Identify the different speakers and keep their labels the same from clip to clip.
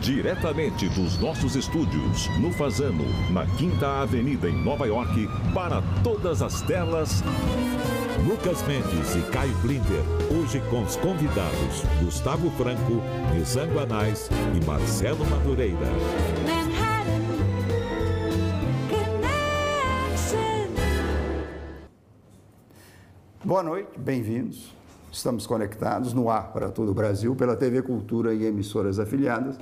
Speaker 1: Diretamente dos nossos estúdios, no Fazano, na Quinta Avenida, em Nova York, para todas as telas.
Speaker 2: Lucas Mendes e Caio Blinder, hoje com os convidados Gustavo Franco, Nizam Guanais e Marcelo Madureira.
Speaker 3: Boa noite, bem-vindos. Estamos conectados no ar para todo o Brasil pela TV Cultura e emissoras afiliadas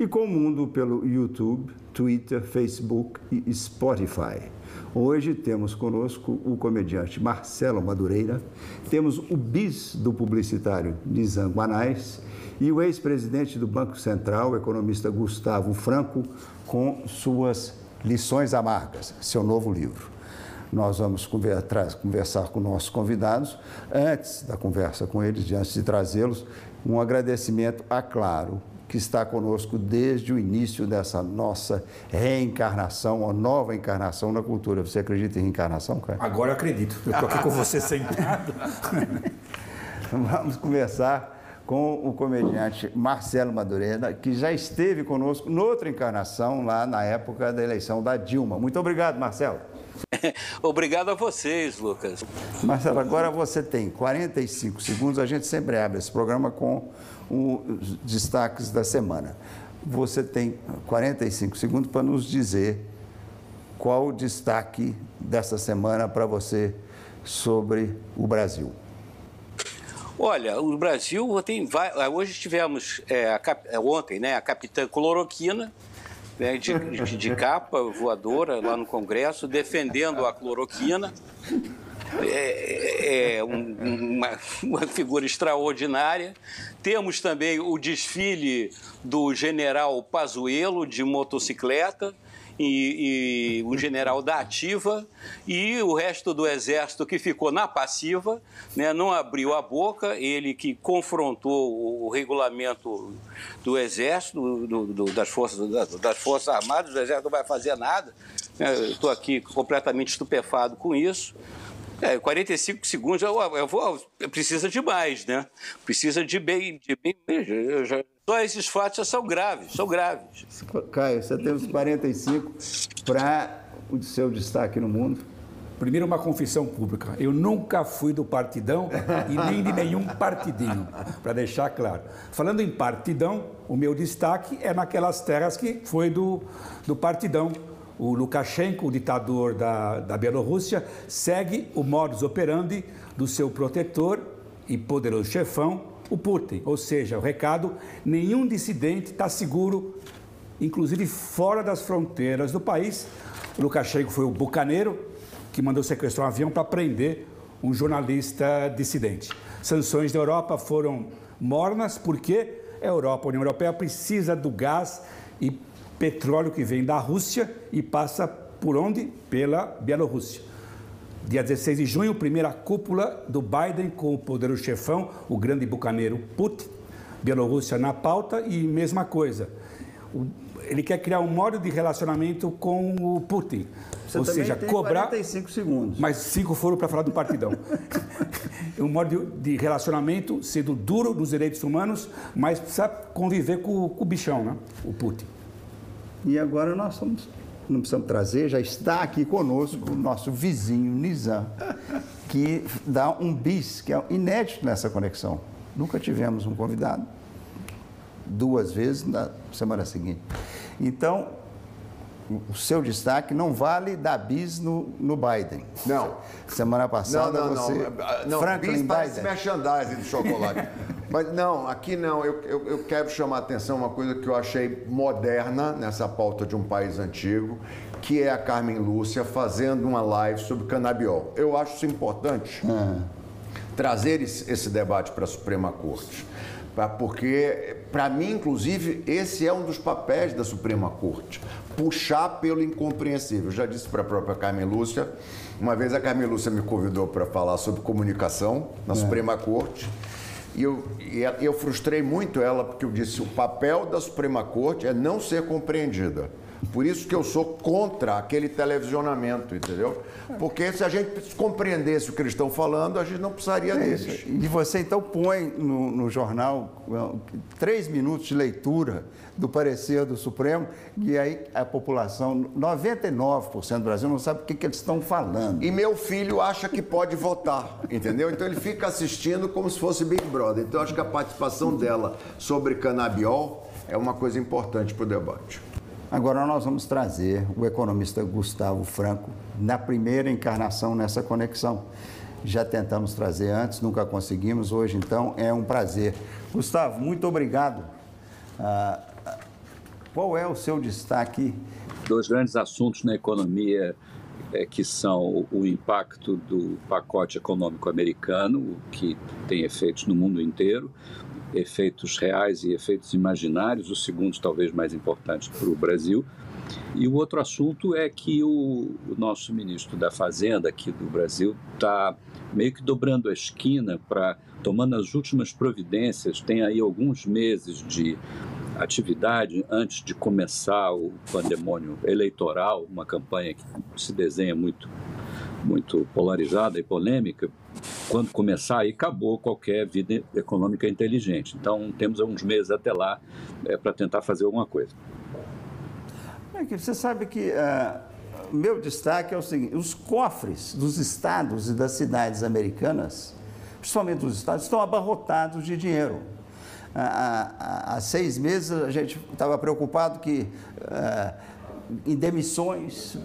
Speaker 3: e com o mundo pelo YouTube, Twitter, Facebook e Spotify. Hoje temos conosco o comediante Marcelo Madureira, temos o bis do publicitário Nizam Guanais e o ex-presidente do Banco Central, economista Gustavo Franco, com suas lições amargas, seu novo livro. Nós vamos conversar com nossos convidados. Antes da conversa com eles, antes de trazê-los, um agradecimento a Claro, que está conosco desde o início dessa nossa reencarnação, uma nova encarnação na cultura. Você acredita em reencarnação, cara?
Speaker 4: Agora eu acredito. Eu estou aqui com você sentado.
Speaker 3: Vamos conversar com o comediante Marcelo Madureira, que já esteve conosco noutra encarnação, lá na época da eleição da Dilma. Muito obrigado, Marcelo.
Speaker 5: Obrigado a vocês, Lucas.
Speaker 3: Marcelo, agora você tem 45 segundos. A gente sempre abre esse programa com os destaques da semana. Você tem 45 segundos para nos dizer qual o destaque dessa semana para você sobre o Brasil.
Speaker 5: Olha, o Brasil tem hoje tivemos é, cap, é, ontem, né, a capitã cloroquina né, de, de, de capa voadora lá no Congresso defendendo a cloroquina é, é um, uma, uma, figura extraordinária. Temos também o desfile do general Pazuello de motocicleta e, e general da ativa e o resto do exército que ficou na passiva, né, não abriu a boca, ele que confrontou o regulamento do exército, do, do, das, forças, das Forças Armadas, o exército não vai fazer nada. Estou aqui completamente estupefado com isso. É, 45 segundos, eu, eu vou, precisa de mais, né? Precisa de bem, de bem eu já, só esses fatos já são graves, são graves.
Speaker 3: Caio, você tem os 45 para o seu destaque no mundo.
Speaker 4: Primeiro, uma confissão pública. Eu nunca fui do partidão e nem de nenhum partidinho, para deixar claro. Falando em partidão, o meu destaque é naquelas terras que foi do, do partidão o Lukashenko, o ditador da, da Bielorrússia, segue o modus operandi do seu protetor e poderoso chefão, o Putin. Ou seja, o recado: nenhum dissidente está seguro, inclusive fora das fronteiras do país. O Lukashenko foi o bucaneiro que mandou sequestrar um avião para prender um jornalista dissidente. Sanções da Europa foram mornas porque a Europa, a União Europeia, precisa do gás e petróleo que vem da Rússia e passa por onde? Pela Bielorrússia. Dia 16 de junho, primeira cúpula do Biden com o poderoso chefão, o grande bucaneiro Putin. Bielorrússia na pauta e mesma coisa. ele quer criar um modo de relacionamento com o Putin.
Speaker 3: Você Ou seja, cobrar. 45 segundos.
Speaker 4: Mas cinco foram para falar do partidão. um modo de relacionamento sendo duro nos direitos humanos, mas precisa conviver com, com o bichão, né? o Putin.
Speaker 3: E agora nós somos, não precisamos trazer, já está aqui conosco o nosso vizinho Nizam, que dá um bis, que é inédito nessa conexão. Nunca tivemos um convidado, duas vezes na semana seguinte. Então, o seu destaque não vale dar bis no, no Biden.
Speaker 6: Não.
Speaker 3: Semana passada
Speaker 6: não,
Speaker 3: não, você...
Speaker 6: Não, não. Franklin bis Biden. merchandising de chocolate. Mas não, aqui não. Eu, eu, eu, quero chamar a atenção uma coisa que eu achei moderna nessa pauta de um país antigo, que é a Carmen Lúcia fazendo uma live sobre canabiol. Eu acho isso importante. Uhum. Trazer esse, esse debate para a Suprema Corte porque, para mim, inclusive, esse é um dos papéis da Suprema Corte puxar pelo incompreensível. Eu já disse para a própria Carmen Lúcia, uma vez a Carmen Lúcia me convidou para falar sobre comunicação na é. Suprema Corte. E eu, e eu frustrei muito ela, porque eu disse: o papel da Suprema Corte é não ser compreendida. Por isso que eu sou contra aquele televisionamento, entendeu? Porque se a gente compreendesse o que eles estão falando, a gente não precisaria é deles.
Speaker 3: E você então põe no, no jornal três minutos de leitura do parecer do Supremo, e aí a população, 99% do Brasil, não sabe o que, que eles estão falando.
Speaker 6: E meu filho acha que pode votar, entendeu? Então ele fica assistindo como se fosse Big Brother. Então acho que a participação dela sobre canabiol é uma coisa importante para o debate.
Speaker 3: Agora nós vamos trazer o economista Gustavo Franco na primeira encarnação nessa conexão. Já tentamos trazer antes, nunca conseguimos, hoje então é um prazer. Gustavo, muito obrigado. Ah, qual é o seu destaque?
Speaker 7: Dois grandes assuntos na economia é, que são o impacto do pacote econômico americano, que tem efeitos no mundo inteiro, efeitos reais e efeitos imaginários, o segundo talvez mais importante para o Brasil. E o outro assunto é que o, o nosso ministro da Fazenda aqui do Brasil está meio que dobrando a esquina para tomando as últimas providências. Tem aí alguns meses de atividade antes de começar o pandemônio eleitoral, uma campanha que se desenha muito muito polarizada e polêmica, quando começar aí acabou qualquer vida econômica inteligente. Então temos alguns meses até lá é, para tentar fazer alguma coisa.
Speaker 3: Você sabe que uh, meu destaque é o seguinte: os cofres dos estados e das cidades americanas, principalmente dos estados, estão abarrotados de dinheiro há, há seis meses a gente estava preocupado que uh, em demissões,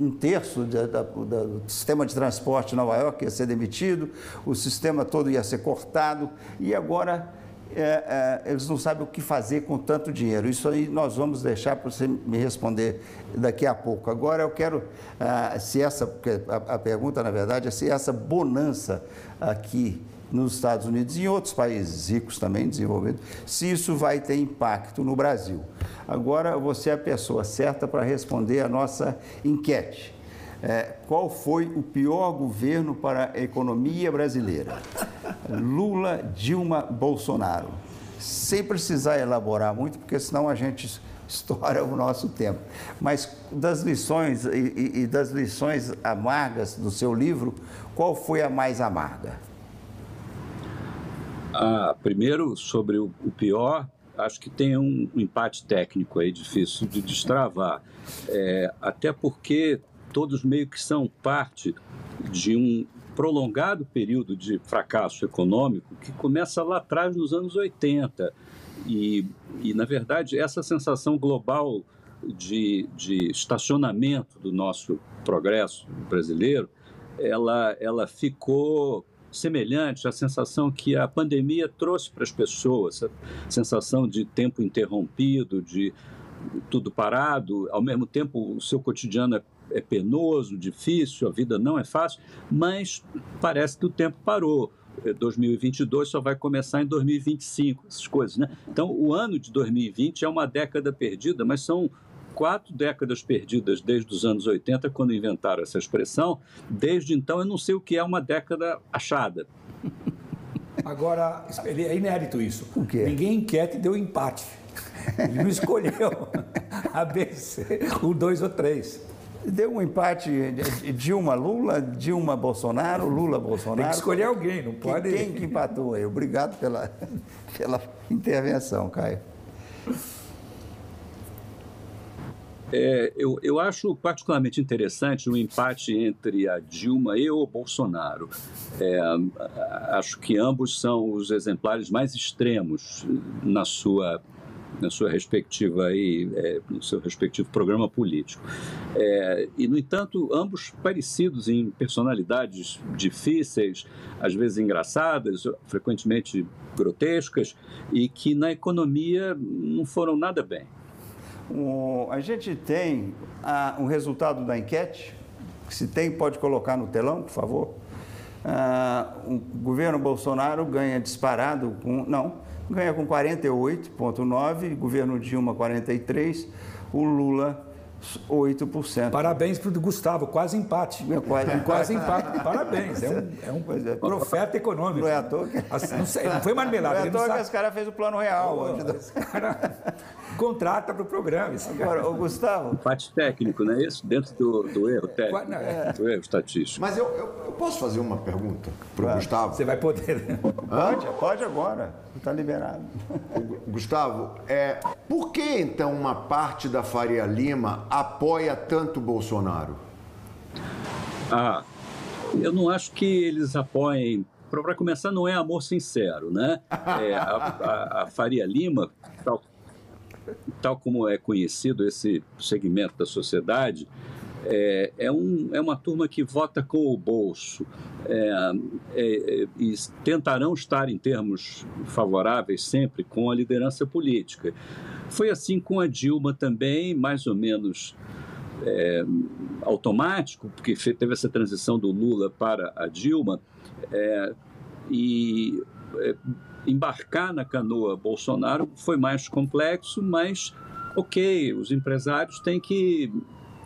Speaker 3: um terço da, da, do sistema de transporte de Nova York ia ser demitido, o sistema todo ia ser cortado e agora é, é, eles não sabem o que fazer com tanto dinheiro. Isso aí nós vamos deixar para você me responder daqui a pouco. Agora eu quero, ah, se essa, a, a pergunta na verdade é se essa bonança aqui nos Estados Unidos e em outros países ricos também, desenvolvidos, se isso vai ter impacto no Brasil. Agora, você é a pessoa certa para responder a nossa enquete. É, qual foi o pior governo para a economia brasileira? Lula, Dilma, Bolsonaro. Sem precisar elaborar muito, porque senão a gente estoura o nosso tempo. Mas das lições e, e das lições amargas do seu livro, qual foi a mais amarga?
Speaker 7: Ah, primeiro, sobre o, pior, acho que tem um, um, empate técnico aí difícil de destravar. É, até porque todos meio que são parte de um prolongado período de fracasso econômico que começa lá atrás nos anos 80. E, e na verdade, essa sensação global de, de estacionamento do nosso progresso brasileiro, ela, ela ficou semelhante à sensação que a pandemia trouxe para as pessoas, a sensação de tempo interrompido, de tudo parado, ao mesmo tempo o seu cotidiano é, é penoso, difícil, a vida não é fácil, mas parece que o tempo parou. 2022 é, só vai começar em 2025, essas coisas, né? Então, o ano de 2020 é uma década perdida, mas são quatro décadas perdidas desde os anos 80, quando inventaram essa expressão. Desde então, eu não sei o que é uma década achada.
Speaker 4: Agora, é inédito isso. O quê? Ninguém enquete deu empate. Ele não escolheu a B, C, o 2 ou 3.
Speaker 3: Deu um empate Dilma Lula, Dilma Bolsonaro, Lula Bolsonaro. Tem
Speaker 4: que escolher alguém, não pode.
Speaker 3: Quem que empatou aí? Obrigado pela, pela intervenção, Caio.
Speaker 7: É, eu, eu acho particularmente interessante o empate entre a Dilma e o Bolsonaro. É, acho que ambos são os exemplares mais extremos na sua na sua respectiva aí, é, no seu respectivo programa político. É, e no entanto, ambos parecidos em personalidades difíceis, às vezes engraçadas, frequentemente grotescas, e que na economia não foram nada bem.
Speaker 3: A gente tem ah, um resultado da enquete. Se tem, pode colocar no telão, por favor. Ah, o governo Bolsonaro ganha disparado com. Não, ganha com 48,9%, governo Dilma 43%, o Lula 8%.
Speaker 4: Parabéns para o Gustavo, quase empate.
Speaker 3: É quase,
Speaker 4: quase empate. Parabéns. É um, é um é. profeta econômico.
Speaker 3: Não é à toa
Speaker 4: que... Assim, não, sei, não foi marmelada.
Speaker 3: Não é à toa que esse cara fez o plano real.
Speaker 4: Oh, cara... contrata para o programa. Isso
Speaker 3: Agora, o Gustavo.
Speaker 7: Parte técnico, não é isso? Dentro do, do erro técnico, é. do erro estatístico.
Speaker 6: Mas eu, eu, eu posso fazer uma pergunta para o Gustavo?
Speaker 4: Você vai poder.
Speaker 3: Pode, pode agora. Está liberado.
Speaker 6: Gustavo, é, por que então uma parte da Faria Lima apoia tanto Bolsonaro?
Speaker 7: Ah, eu não acho que eles apoiem para começar, não é amor sincero, né? É, a, a, a, Faria Lima, tal, tal como é conhecido esse segmento da sociedade, é, é, um, é uma turma que vota com o bolso é, é, e tentarão estar em termos favoráveis sempre com a liderança política. Foi assim com a Dilma também, mais ou menos é, automático, porque teve essa transição do Lula para a Dilma, é, e embarcar na canoa Bolsonaro foi mais complexo, mas ok, os empresários têm que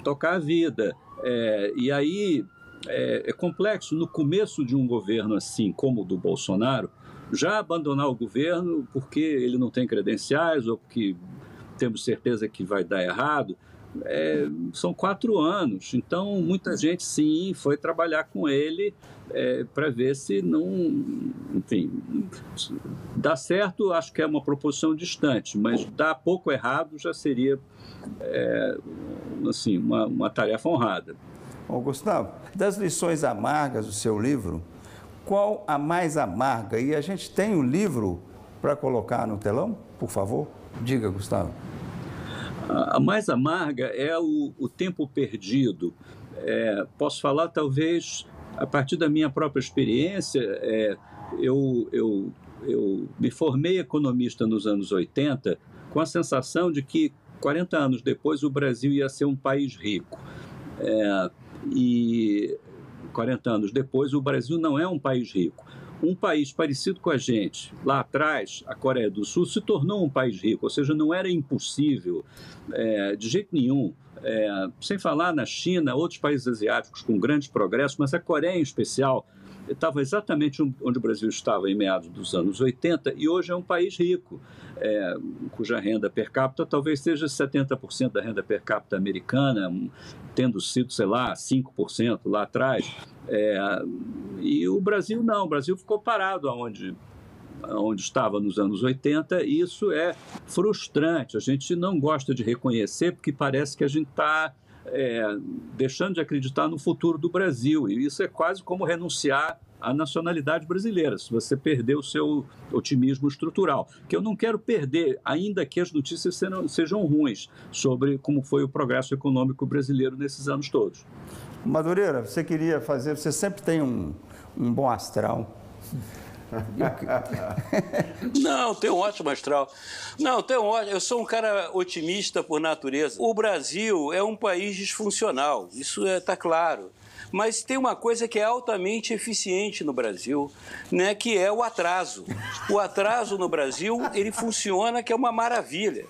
Speaker 7: tocar a vida. É, e aí é, é, complexo, no começo de um governo assim como o do Bolsonaro, já abandonar o governo porque ele não tem credenciais ou porque temos certeza que vai dar errado é, são quatro anos. Então, muita gente, sim, foi trabalhar com ele é, para ver se não. Enfim, dá certo, acho que é uma proposição distante, mas dá pouco errado já seria é, assim, uma, uma tarefa honrada.
Speaker 3: Ô, Gustavo, das lições amargas do seu livro, qual a mais amarga? E a gente tem um livro para colocar no telão, por favor? Diga, Gustavo.
Speaker 7: A mais amarga é o, o tempo perdido. É, posso falar, talvez, a partir da minha própria experiência, é, eu, eu, eu me formei economista nos anos 80 com a sensação de que 40 anos depois o Brasil ia ser um país rico. É, e 40 anos depois o Brasil não é um país rico um país parecido com a gente, lá atrás, a Coreia do Sul, se tornou um país rico, ou seja, não era impossível é, de jeito nenhum. É, sem falar na China, outros países asiáticos com grandes progressos, mas a Coreia em especial estava exatamente onde o Brasil estava em meados dos anos 80 e hoje é um país rico, é, cuja renda per capita talvez seja 70% da renda per capita americana, tendo sido, sei lá, 5% lá atrás. É, e o Brasil não, o Brasil ficou parado aonde onde estava nos anos 80, e isso é frustrante. A gente não gosta de reconhecer porque parece que a gente está é, deixando de acreditar no futuro do Brasil. E isso é quase como renunciar à nacionalidade brasileira, se você perder o seu otimismo estrutural. Que eu não quero perder, ainda que as notícias sejam, sejam ruins sobre como foi o progresso econômico brasileiro nesses anos todos.
Speaker 3: Madureira, você queria fazer, você sempre tem um, um bom astral.
Speaker 5: Não, tem um ótimo astral. Não, tem um ótimo. Eu sou um cara otimista por natureza. O Brasil é um país disfuncional, isso está é, tá claro. Mas tem uma coisa que é altamente eficiente no Brasil, né, que é o atraso. O atraso no Brasil, ele funciona que é uma maravilha.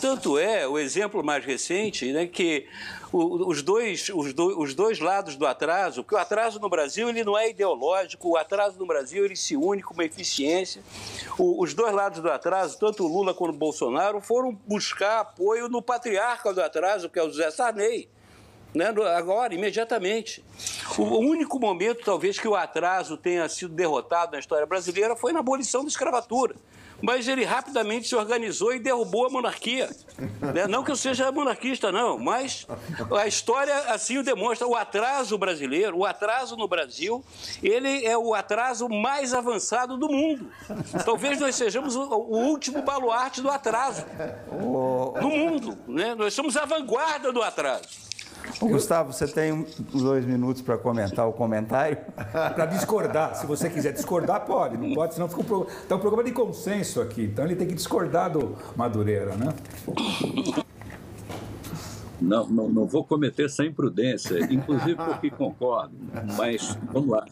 Speaker 5: Tanto é, o exemplo mais recente, né, que os dois, os, do, os dois lados do atraso, porque o atraso no Brasil ele não é ideológico, o atraso no Brasil ele se une com uma eficiência. O, os dois lados do atraso, tanto o Lula quanto o Bolsonaro, foram buscar apoio no patriarca do atraso, que é o José Sarney né, agora, imediatamente. O único momento, talvez, que o atraso tenha sido derrotado na história brasileira foi na abolição da escravatura. Mas ele rapidamente se organizou e derrubou a monarquia. Né? Não que eu seja monarquista, não, mas a história assim o demonstra. O atraso brasileiro, o atraso no Brasil, ele é o atraso mais avançado do mundo. Talvez nós sejamos o, último baluarte do atraso no mundo. Né? Nós somos a vanguarda do atraso.
Speaker 3: Gustavo, você tem dois minutos para comentar o comentário?
Speaker 4: para discordar. Se você quiser discordar, pode. Não pode, senão fica um, pro... tá um programa de consenso aqui. Então ele tem que discordar do Madureira, né?
Speaker 7: Não, não, não vou cometer essa imprudência, inclusive porque concordo. Mas vamos lá.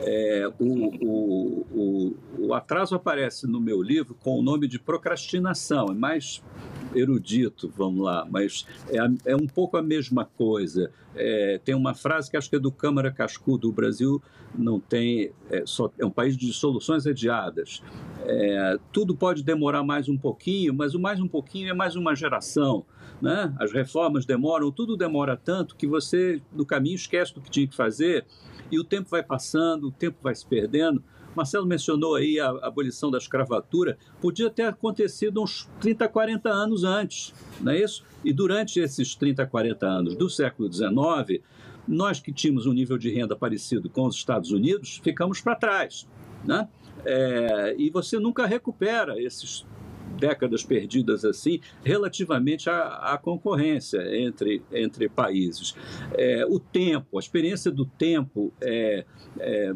Speaker 7: É, o, o, o, o, atraso aparece no meu livro com o nome de procrastinação, é mais erudito, vamos lá, mas é, é um pouco a mesma coisa. É, tem uma frase que acho que é do Câmara Cascudo, o Brasil não tem, é, só, é um país de soluções adiadas. É, tudo pode demorar mais um pouquinho, mas o mais um pouquinho é mais uma geração. Né? As reformas demoram, tudo demora tanto que você, no caminho, esquece do que tinha que fazer e o tempo vai passando, o tempo vai se perdendo. Marcelo mencionou aí a abolição da escravatura, podia ter acontecido uns 30, 40 anos antes, não é isso? E durante esses 30, 40 anos do século XIX, nós que tínhamos um nível de renda parecido com os Estados Unidos, ficamos para trás, né? É, e você nunca recupera esses décadas perdidas assim, relativamente à, à concorrência entre, entre países. É, o tempo, a experiência do tempo é, é,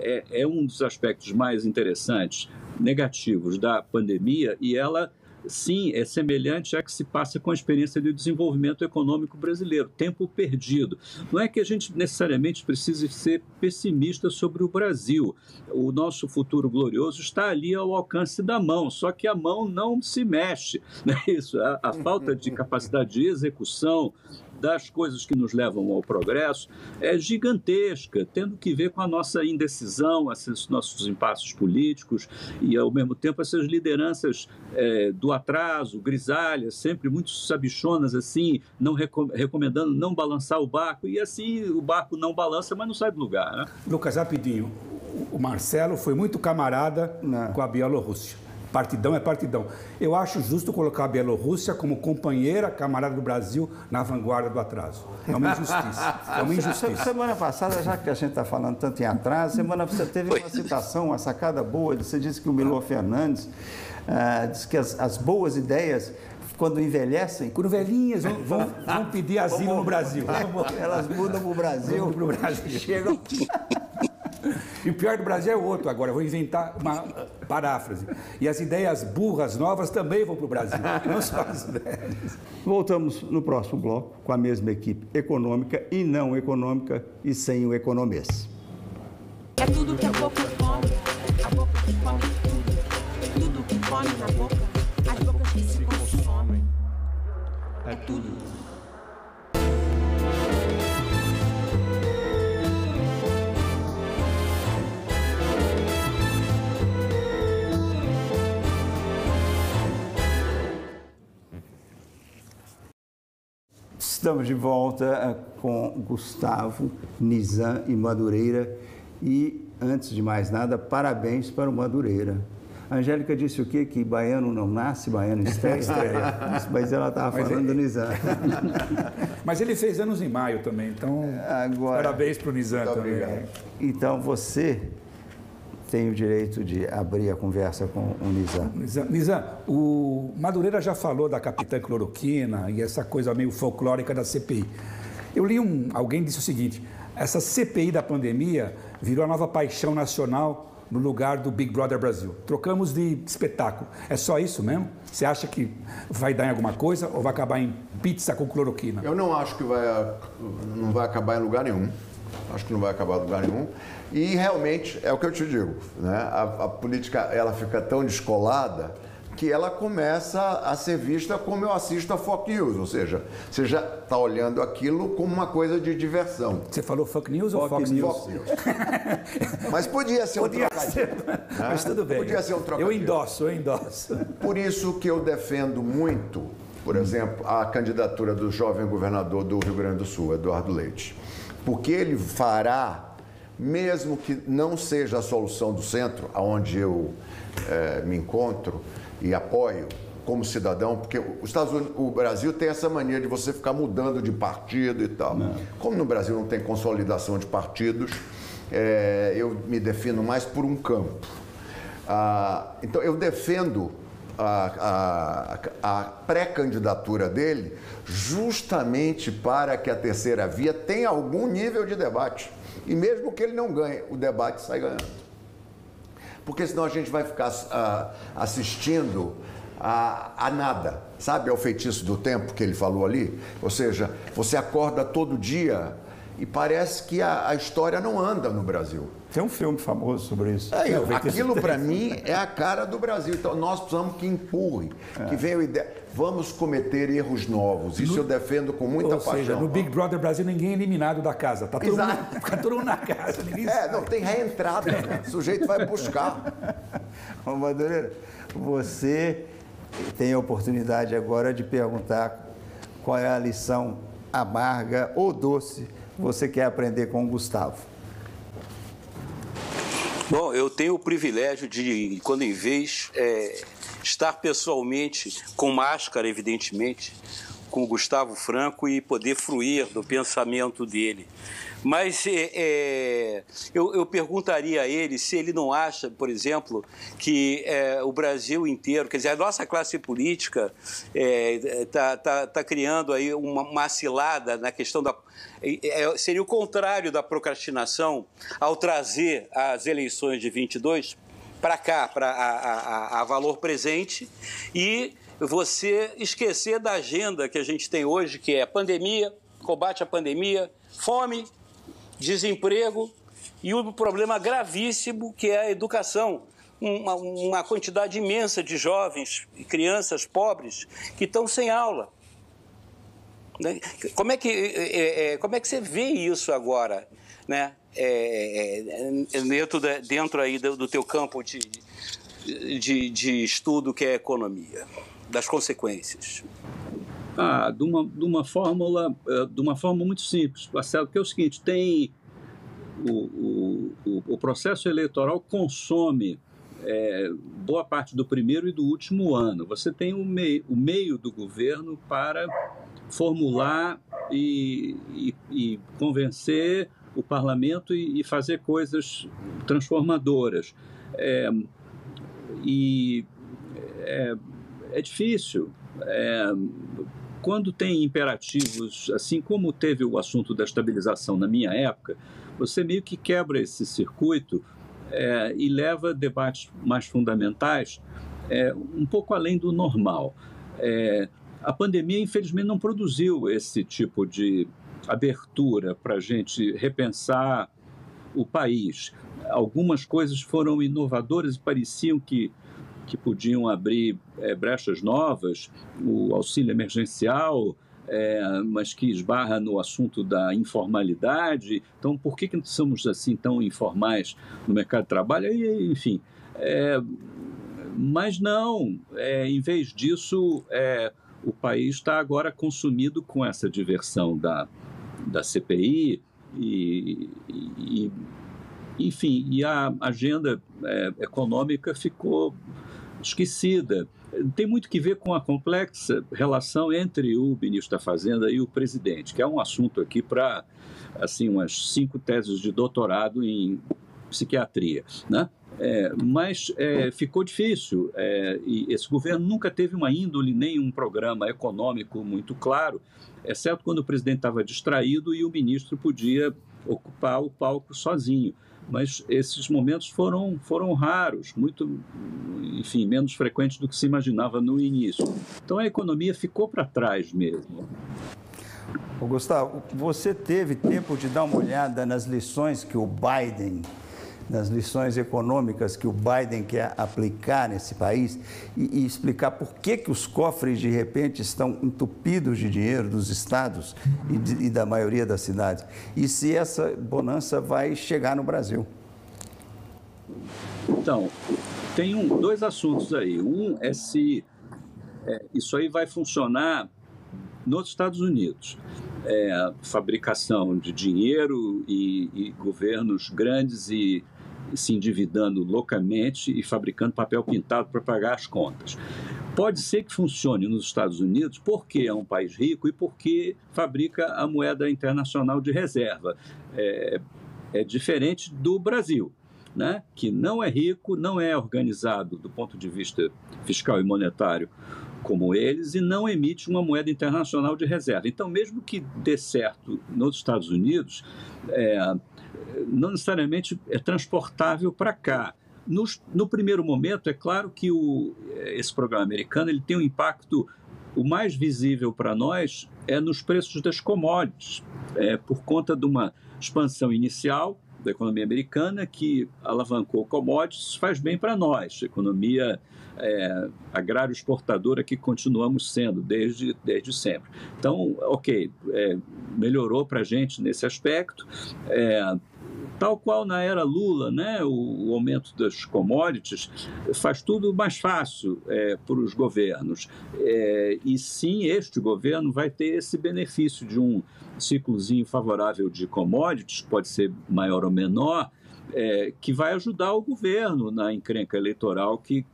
Speaker 7: é, é um dos aspectos mais interessantes, negativos da pandemia, e ela sim, é semelhante a que se passa com a experiência de desenvolvimento econômico brasileiro, tempo perdido. Não é que a gente necessariamente precise ser pessimista sobre o Brasil. O nosso futuro glorioso está ali ao alcance da mão, só que a mão não se mexe. Não é isso? A, a falta de capacidade de execução, das coisas que nos levam ao progresso é gigantesca, tendo que ver com a nossa indecisão, esses nossos impasses políticos e, ao mesmo tempo, essas lideranças é, do atraso, grisalhas, sempre muito sabichonas, assim, não recomendando não balançar o barco, e assim o barco não balança, mas não sai do lugar. Né?
Speaker 4: Lucas, rapidinho, o Marcelo foi muito camarada não. com a Bielorrússia. Partidão é partidão. Eu acho justo colocar a Bielorrússia como companheira, camarada do Brasil, na vanguarda do atraso. É uma injustiça. É uma injustiça.
Speaker 3: Semana passada, já que a gente está falando tanto em atraso, semana você teve uma citação, uma sacada boa. Você disse que o Milor Fernandes uh, disse que as, as boas ideias quando envelhecem.
Speaker 4: Quando velhinhas vão, vão, vão pedir asilo no Brasil.
Speaker 3: Elas mudam para o Brasil.
Speaker 4: Para o Brasil. Chegam. E o pior do Brasil é outro agora, eu vou inventar uma paráfrase. E as ideias burras novas também vão para o Brasil, não só as ideias.
Speaker 3: Voltamos no próximo bloco com a mesma equipe econômica e não econômica e sem o economês.
Speaker 8: É tudo que a boca come, a boca que come tudo. Tudo que come na boca, as bocas que se consomem. É tudo.
Speaker 3: Estamos de volta eh, com Gustavo, Nizam e Madureira. E, antes de mais nada, parabéns para o Madureira. A Angélica disse o quê? Que baiano não nasce, baiano estreia. Mas ela estava falando ele... do Nizam.
Speaker 4: Mas ele fez anos em maio também, então Agora, parabéns para o Nizam também. Obrigado.
Speaker 3: Então você tem o direito de abrir a conversa com o Nizam.
Speaker 4: Nizam, Nizam o Madureira já falou da capitã cloroquina e essa coisa meio folclórica da CPI. Eu li um, alguém disse o seguinte: essa CPI da pandemia virou a nova paixão nacional no lugar do Big Brother Brasil. Trocamos de espetáculo. É só isso mesmo? Você acha que vai dar em alguma coisa ou vai acabar em pizza com cloroquina?
Speaker 6: Eu não acho que vai, não vai acabar em lugar nenhum. Acho que não vai acabar em lugar nenhum. E realmente é o que eu te digo, né? a, a política ela fica tão descolada que ela começa a ser vista como eu assisto a Fox News, ou seja, você já está olhando aquilo como uma coisa de diversão.
Speaker 4: Você falou Fox News ou Fox, News? Fox News.
Speaker 6: Mas podia ser podia um trocadilho. Ser,
Speaker 4: né? Mas tudo bem.
Speaker 6: Podia ser um trocadilho.
Speaker 4: Eu endosso, eu endosso.
Speaker 6: Por isso que eu defendo muito, por exemplo, a candidatura do jovem governador do Rio Grande do Sul, Eduardo Leite. Porque ele fará mesmo que não seja a solução do centro, aonde eu é, me encontro e apoio como cidadão, porque os Estados Unidos, o Brasil tem essa mania de você ficar mudando de partido e tal. Não. Como no Brasil não tem consolidação de partidos, é, eu me defino mais por um campo. Ah, então eu defendo a, a, a pré-candidatura dele justamente para que a terceira via tenha algum nível de debate. E mesmo que ele não ganhe, o debate sai ganhando. Porque senão a gente vai ficar uh, assistindo a, a, nada, sabe? Ao feitiço do tempo que ele falou ali. Ou seja, você acorda todo dia e parece que a, a história não anda no Brasil.
Speaker 3: Tem um filme famoso sobre isso.
Speaker 6: É, eu, aquilo para mim é a cara do Brasil. Então nós precisamos que empurre, é. que venha a ideia. Vamos cometer erros novos. Isso no, eu defendo com muita
Speaker 4: ou
Speaker 6: paixão.
Speaker 4: Seja, no Big Brother Brasil ninguém é eliminado da casa. Tá todo, Exato. mundo, tá todo mundo na casa.
Speaker 6: Ninguém é, não, tem reentrada. Né? O sujeito vai buscar.
Speaker 3: Ô, Madureira, você tem a oportunidade agora de perguntar qual é a lição amarga ou doce você quer aprender com o Gustavo.
Speaker 5: Bom, eu tenho o privilégio de, quando em vez, é, estar pessoalmente, com máscara, evidentemente, com o Gustavo Franco e poder fruir do pensamento dele. Mas é, é, eu, eu, perguntaria a ele se ele não acha, por exemplo, que é, o Brasil inteiro, quer dizer, a nossa classe política está é, tá, tá, criando aí uma, uma cilada na questão da. Seria o contrário da procrastinação ao trazer as eleições de 22 para cá, para a, a, a valor presente e você esquecer da agenda que a gente tem hoje, que é pandemia, combate à pandemia, fome, desemprego e um problema gravíssimo que é a educação. Uma, uma quantidade imensa de jovens e crianças pobres que estão sem aula. Né? Como é que, é, é, como é que você vê isso agora, né? É, é dentro, da, dentro aí do, do teu campo de, de, de estudo que é a economia, das consequências?
Speaker 7: Ah, de uma, de uma fórmula, eh, de uma forma muito simples, Marcelo, que é o seguinte, tem o, o, o processo eleitoral consome é, boa parte do primeiro e do último ano. Você tem o, mei, o meio do governo para formular e, e, e convencer o parlamento e, e, fazer coisas transformadoras. É, e é, é difícil. É, quando tem imperativos, assim como teve o assunto da estabilização na minha época, você meio que quebra esse circuito é, e leva debates mais fundamentais é, um pouco além do normal. É, a pandemia, infelizmente, não produziu esse tipo de abertura para a gente repensar o país. Algumas coisas foram inovadoras e pareciam que que podiam abrir é, brechas novas, o auxílio emergencial, é, mas que esbarra no assunto da informalidade. Então, por que, que somos assim tão informais no mercado de trabalho? E, enfim, é, mas não, é, em vez disso, o país está agora consumido com essa diversão da, da CPI e, e enfim, e a agenda econômica ficou esquecida. Tem muito que ver com a complexa relação entre o ministro da Fazenda e o presidente, que é um assunto aqui para assim umas cinco teses de doutorado em psiquiatria, né? É, mas é, ficou difícil é, e esse governo nunca teve uma índole nem um programa econômico muito claro, exceto quando o presidente estava distraído e o ministro podia ocupar o palco sozinho mas esses momentos foram, foram raros, muito, enfim, menos frequentes do que se imaginava no início. Então a economia ficou para trás mesmo.
Speaker 3: Ô Gustavo, você teve tempo de dar uma olhada nas lições que o Biden nas lições econômicas que o Biden quer aplicar nesse país e, e, explicar por que, que os cofres de repente estão entupidos de dinheiro dos estados e, de, e da maioria das cidades e se essa bonança vai chegar no Brasil.
Speaker 7: Então, tem um, dois assuntos aí. Um é se é, isso aí vai funcionar nos Estados Unidos. É, fabricação de dinheiro e, e governos grandes e se endividando loucamente e fabricando papel pintado para pagar as contas. Pode ser que funcione nos Estados Unidos porque é um país rico e porque fabrica a moeda internacional de reserva. É, é diferente do Brasil. Né, que não é rico, não é organizado do ponto de vista fiscal e monetário como eles e não emite uma moeda internacional de reserva. Então, mesmo que dê certo nos Estados Unidos, é, não necessariamente é transportável para cá. No, no, primeiro momento, é claro que o, esse programa americano ele tem um impacto, o mais visível para nós é nos preços das commodities, é, por conta de uma expansão inicial da economia americana que alavancou commodities faz bem para nós, economia é, agrário exportadora que continuamos sendo desde, desde sempre. Então, ok, é, melhorou para a gente nesse aspecto. É, tal qual na era Lula, né, o, o aumento das commodities faz tudo mais fácil é, para os governos. É, e sim, este governo vai ter esse benefício de um ciclozinho favorável de commodities, pode ser maior ou menor, é, que vai ajudar o governo na encrenca eleitoral que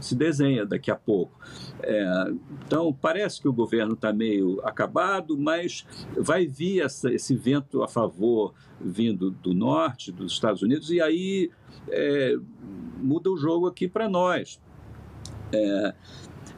Speaker 7: se desenha daqui a pouco. É, então, parece que o governo está meio acabado, mas vai vir essa, esse vento a favor vindo do norte, dos Estados Unidos, e aí é, muda o jogo aqui para nós. É,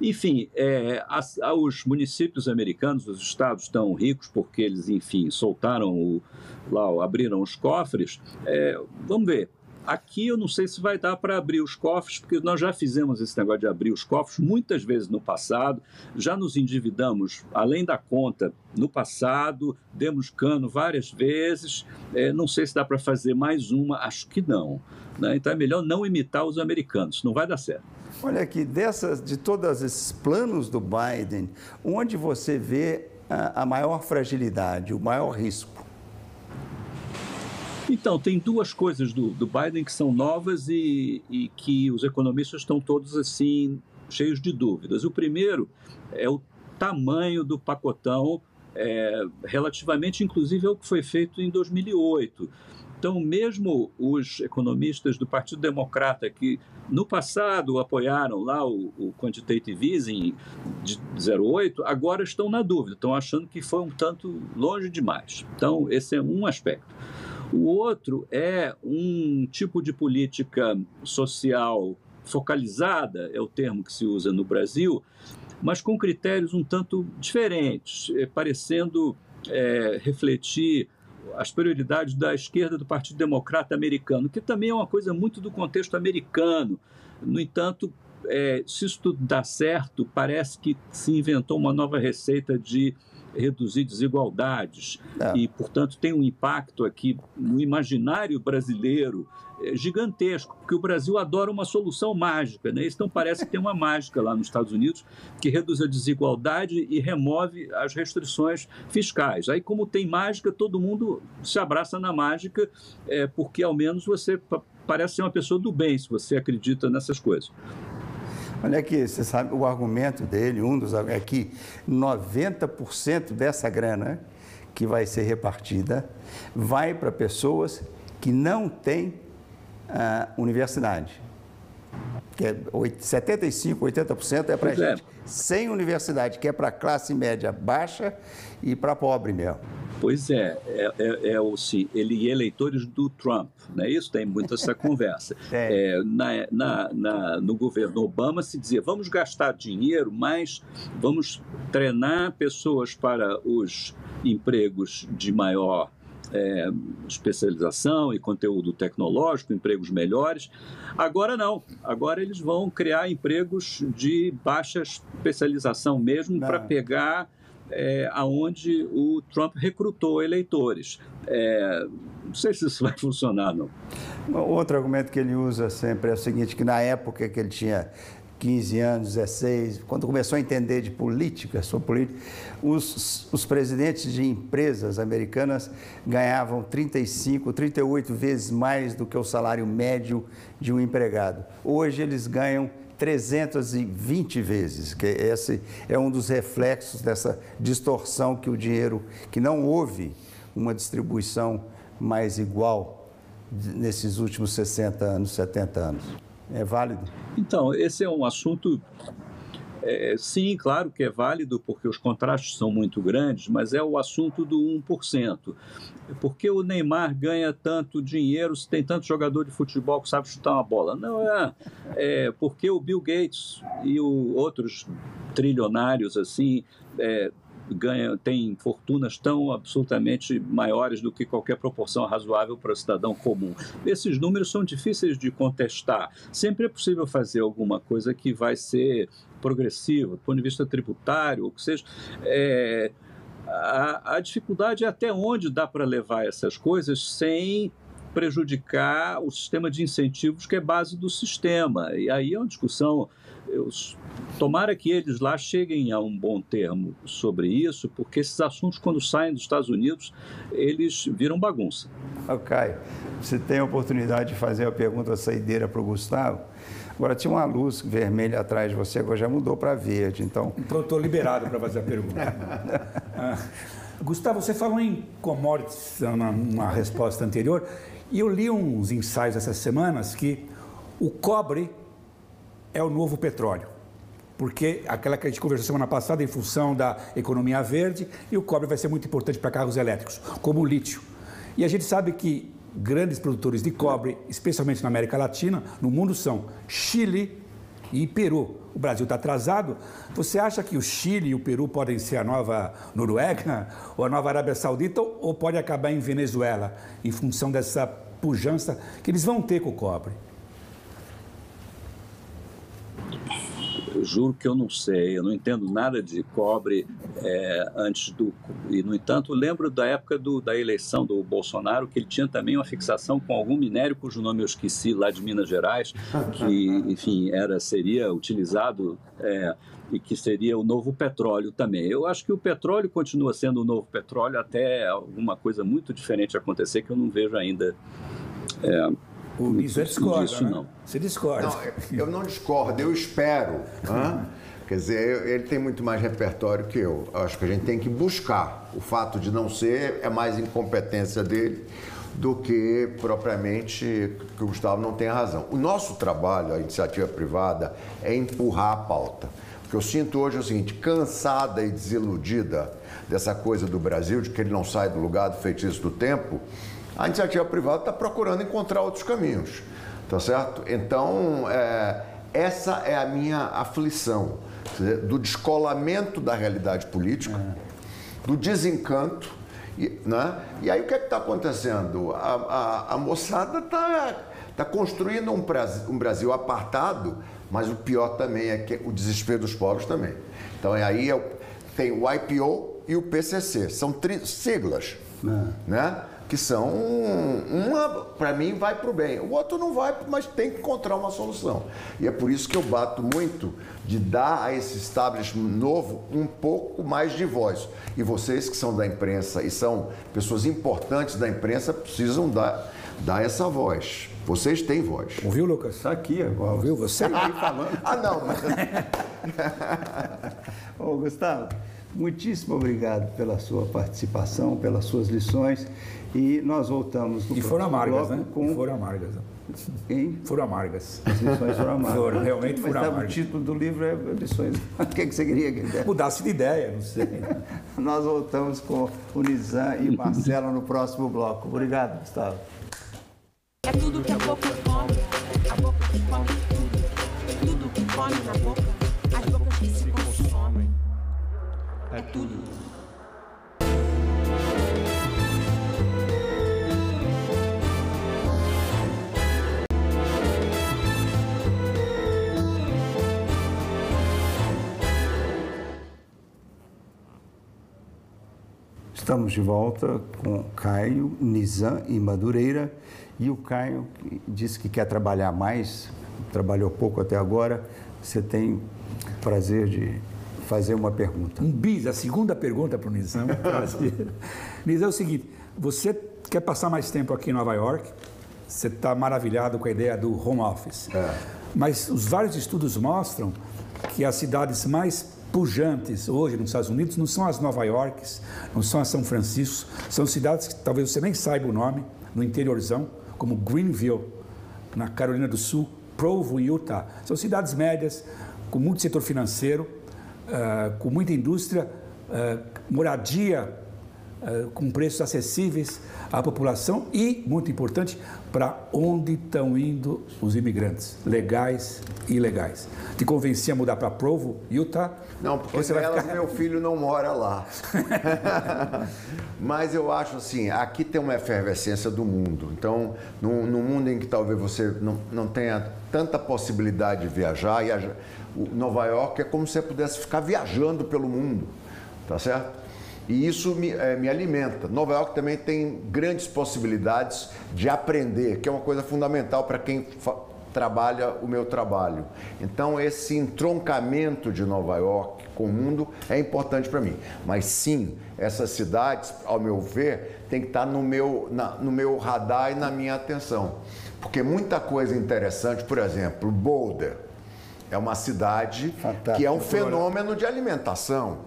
Speaker 7: enfim, é, as, os municípios americanos, os estados tão ricos porque eles, enfim, soltaram o, lá, abriram os cofres. É, vamos ver. Aqui eu não sei se vai dar para abrir os cofres, porque nós já fizemos esse negócio de abrir os cofres muitas vezes no passado, já nos endividamos além da conta no passado, demos cano várias vezes. É, não sei se dá para fazer mais uma, acho que não. Né? Então é melhor não imitar os americanos, não vai dar certo.
Speaker 3: Olha aqui, dessas, de todos esses planos do Biden, onde você vê a, a maior fragilidade, o maior risco?
Speaker 7: Então, tem duas coisas do, do Biden que são novas e, e que os economistas estão todos assim cheios de dúvidas. O primeiro é o tamanho do pacotão, é, relativamente inclusive ao que foi feito em 2008. Então, mesmo os economistas do Partido Democrata que no passado apoiaram lá o, o quantitative easing de 0,8, agora estão na dúvida, estão achando que foi um tanto longe demais. Então, esse é um aspecto. O outro é um tipo de política social focalizada, é o termo que se usa no Brasil, mas com critérios um tanto diferentes, é, parecendo é, refletir as prioridades da esquerda do Partido Democrata americano, que também é uma coisa muito do contexto americano. No entanto, é, se isso tudo dá certo, parece que se inventou uma nova receita de reduzir desigualdades é. e, portanto, tem um impacto aqui no imaginário brasileiro é, gigantesco, porque o Brasil adora uma solução mágica, né? Então parece que tem uma mágica lá nos Estados Unidos que reduz a desigualdade e remove as restrições fiscais. Aí, como tem mágica, todo mundo se abraça na mágica, é, porque ao menos você parece ser uma pessoa do bem se você acredita nessas coisas.
Speaker 3: Olha aqui, você sabe o argumento dele, um dos é que 90% dessa grana que vai ser repartida vai para pessoas que não têm uh, universidade. Que é 75, 80% é para é. gente sem universidade, que é para classe média baixa e para pobre mesmo.
Speaker 7: Pois é, é, é, é o sim, ele e eleitores do Trump, não é isso? Tem muito essa conversa. É. Na, na, na, no governo Obama se dizia, vamos gastar dinheiro, mas vamos treinar pessoas para os empregos de maior é, especialização e conteúdo tecnológico, empregos melhores. Agora não, agora eles vão criar empregos de baixa especialização mesmo para pegar é, aonde o Trump recrutou eleitores. É, não sei se isso vai funcionar, não.
Speaker 3: Outro argumento que ele usa sempre é o seguinte, que na época que ele tinha 15 anos, 16, quando começou a entender de política, sobre política, os, os presidentes de empresas americanas ganhavam 35, 38 vezes mais do que o salário médio de um empregado. Hoje eles ganham 320 vezes, que esse é um dos reflexos dessa distorção que o dinheiro, que não houve uma distribuição mais igual nesses últimos 60 anos, 70 anos. É válido?
Speaker 7: Então, esse é um assunto é, sim, claro que é válido, porque os contrastes são muito grandes, mas é o assunto do 1%. Por que o Neymar ganha tanto dinheiro se tem tanto jogador de futebol que sabe chutar uma bola? Não é, é porque o Bill Gates e o, outros trilionários assim é, tem fortunas tão absolutamente maiores do que qualquer proporção razoável para o cidadão comum. Esses números são difíceis de contestar. Sempre é possível fazer alguma coisa que vai ser progressiva, do ponto de vista tributário, ou que seja. É, a, a dificuldade é até onde dá para levar essas coisas sem prejudicar o sistema de incentivos que é base do sistema. E aí é uma discussão. Eu, tomara que eles lá cheguem a um bom termo sobre isso, porque esses assuntos, quando saem dos Estados Unidos, eles viram bagunça.
Speaker 3: Ok. Você tem a oportunidade de fazer a pergunta saideira para o Gustavo. Agora, tinha uma luz vermelha atrás de você, agora já mudou para verde, então...
Speaker 4: Então, estou liberado para fazer a pergunta. ah, Gustavo, você falou em commodities numa resposta anterior, e eu li uns ensaios essas semanas que o cobre é o novo petróleo. Porque aquela que a gente conversou semana passada, em função da economia verde, e o cobre vai ser muito importante para carros elétricos, como o lítio. E a gente sabe que grandes produtores de cobre, especialmente na América Latina, no mundo são Chile e Peru. O Brasil está atrasado. Você acha que o Chile e o Peru podem ser a nova Noruega ou a nova Arábia Saudita ou pode acabar em Venezuela, em função dessa pujança que eles vão ter com o cobre?
Speaker 7: Juro que eu não sei, eu não entendo nada de cobre é, antes do. E, no entanto, lembro da época do, da eleição do Bolsonaro, que ele tinha também uma fixação com algum minério cujo nome eu esqueci, lá de Minas Gerais, que, enfim, era, seria utilizado. É, e que seria o novo petróleo também. Eu acho que o petróleo continua sendo o novo petróleo até alguma coisa muito diferente acontecer que eu não vejo ainda. É,
Speaker 4: o Nisa discorda,
Speaker 7: disso,
Speaker 4: né?
Speaker 7: não.
Speaker 4: Você discorda.
Speaker 6: Não, eu não discordo, eu espero. Hã? Quer dizer, ele tem muito mais repertório que eu. Acho que a gente tem que buscar. O fato de não ser é mais incompetência dele do que propriamente que o Gustavo não tenha razão. O nosso trabalho, a iniciativa privada, é empurrar a pauta. O que eu sinto hoje é o seguinte: cansada e desiludida dessa coisa do Brasil, de que ele não sai do lugar do feitiço do tempo, a iniciativa privada está procurando encontrar outros caminhos, tá certo? Então, é, essa é a minha aflição, do descolamento da realidade política, do desencanto, e, né? e aí o que é está acontecendo? A, a, a moçada está tá construindo um Brasil, um Brasil apartado, mas o pior também é que o desespero dos pobres também. Então, aí é, tem o IPO e o PCC, são siglas, né? Que são uma para mim vai para o bem, o outro não vai, mas tem que encontrar uma solução. E é por isso que eu bato muito de dar a esse establishment novo um pouco mais de voz. E vocês que são da imprensa e são pessoas importantes da imprensa precisam dar, dar essa voz. Vocês têm voz.
Speaker 4: Ouviu, Lucas?
Speaker 3: Está aqui agora.
Speaker 4: Ouviu você?
Speaker 3: falando.
Speaker 6: ah, não, mas...
Speaker 3: Ô, Gustavo, muitíssimo obrigado pela sua participação, pelas suas lições. E nós voltamos
Speaker 4: no E foram amargas, né? Com... E foram amargas.
Speaker 3: Hein?
Speaker 4: Foram amargas.
Speaker 3: As lições foram amargas.
Speaker 4: Foram, realmente
Speaker 3: Mas
Speaker 4: foram
Speaker 3: tá,
Speaker 4: amargas.
Speaker 3: O título do livro é Lições. O que, é que você queria que
Speaker 4: Mudasse de ideia, não sei.
Speaker 3: nós voltamos com o Nizam e Marcelo no próximo bloco. Obrigado, Gustavo.
Speaker 8: É tudo que a boca come, a boca que come tudo. Tudo que come na boca, as bocas que se consomem. É tudo.
Speaker 3: Estamos de volta com Caio, Nizam e Madureira. E o Caio disse que quer trabalhar mais, trabalhou pouco até agora. Você tem prazer de fazer uma pergunta.
Speaker 4: Um bis, a segunda pergunta para o Nizam. Nizam é o seguinte: você quer passar mais tempo aqui em Nova York? Você está maravilhado com a ideia do home office.
Speaker 6: É.
Speaker 4: Mas os vários estudos mostram que as cidades mais pujantes hoje nos Estados Unidos não são as Nova Yorks, não são as São Francisco, são cidades que talvez você nem saiba o nome, no interiorzão, como Greenville, na Carolina do Sul, Provo, Utah. São cidades médias, com muito setor financeiro, uh, com muita indústria, uh, moradia com preços acessíveis à população e, muito importante, para onde estão indo os imigrantes, legais e ilegais. Te convenci a mudar para Provo, Utah?
Speaker 6: Não, porque você vai ficar... meu filho não mora lá. Mas eu acho assim, aqui tem uma efervescência do mundo. Então, num, num mundo em que talvez você não, não tenha tanta possibilidade de viajar, e a, Nova York é como se você pudesse ficar viajando pelo mundo, tá certo? E isso me, é, me alimenta. Nova York também tem grandes possibilidades de aprender, que é uma coisa fundamental para quem trabalha o meu trabalho. Então, esse entroncamento de Nova York com o mundo é importante para mim. Mas sim, essas cidades, ao meu ver, tem que estar no meu, na, no meu radar e na minha atenção. Porque muita coisa interessante, por exemplo, Boulder é uma cidade que é um fenômeno de alimentação.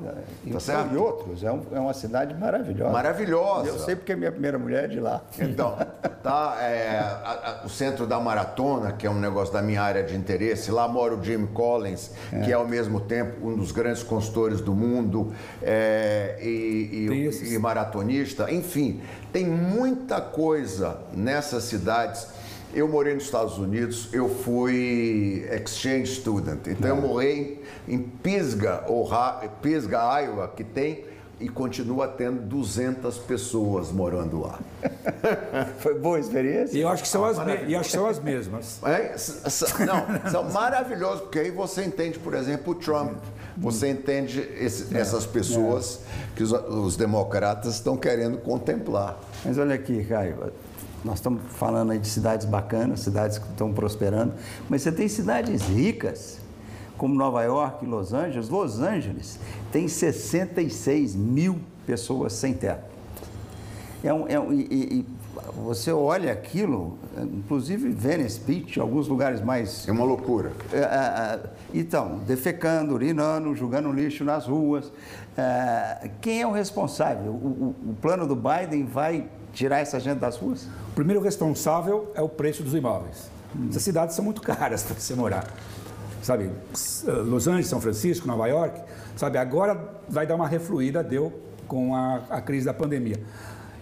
Speaker 3: É, tá certo? E outros. É, um, é, uma cidade maravilhosa.
Speaker 6: Maravilhosa.
Speaker 3: Eu sei porque minha primeira mulher é de lá.
Speaker 6: Então, tá, é, a, a, o centro da maratona, que é um negócio da minha área de interesse, lá mora o Jim Collins, é. que é ao mesmo tempo um dos grandes consultores do mundo é, e, e, e maratonista. Enfim, tem muita coisa nessas cidades eu morei nos Estados Unidos, eu fui exchange student. Então eu morei em Pisga, Pisga, Iowa, que tem e continua tendo 200 pessoas morando lá.
Speaker 3: Foi boa experiência?
Speaker 4: E eu acho que são, ah, as, me... acho que são as mesmas.
Speaker 6: É? Não, são maravilhosos, porque aí você entende, por exemplo, o Trump. Você entende esse, é, essas pessoas é. que os, os democratas estão querendo contemplar.
Speaker 3: Mas olha aqui, Caio, nós estamos falando aí de cidades bacanas, cidades que estão prosperando, mas você tem cidades ricas, como Nova York e Los Angeles. Los Angeles tem 66 mil pessoas sem teto. É um, é um, e, e, você olha aquilo, inclusive Venice Beach, alguns lugares mais.
Speaker 6: É uma loucura.
Speaker 3: É, é, é então, defecando, urinando, jogando lixo nas ruas. É, quem é o responsável? O, o, o plano do Biden vai tirar essa gente das ruas?
Speaker 4: O primeiro responsável é o preço dos imóveis. Hum. Essas cidades são muito caras para você morar. Sabe, Los Angeles, São Francisco, Nova York, sabe, agora vai dar uma refluída, deu, com a, a crise da pandemia.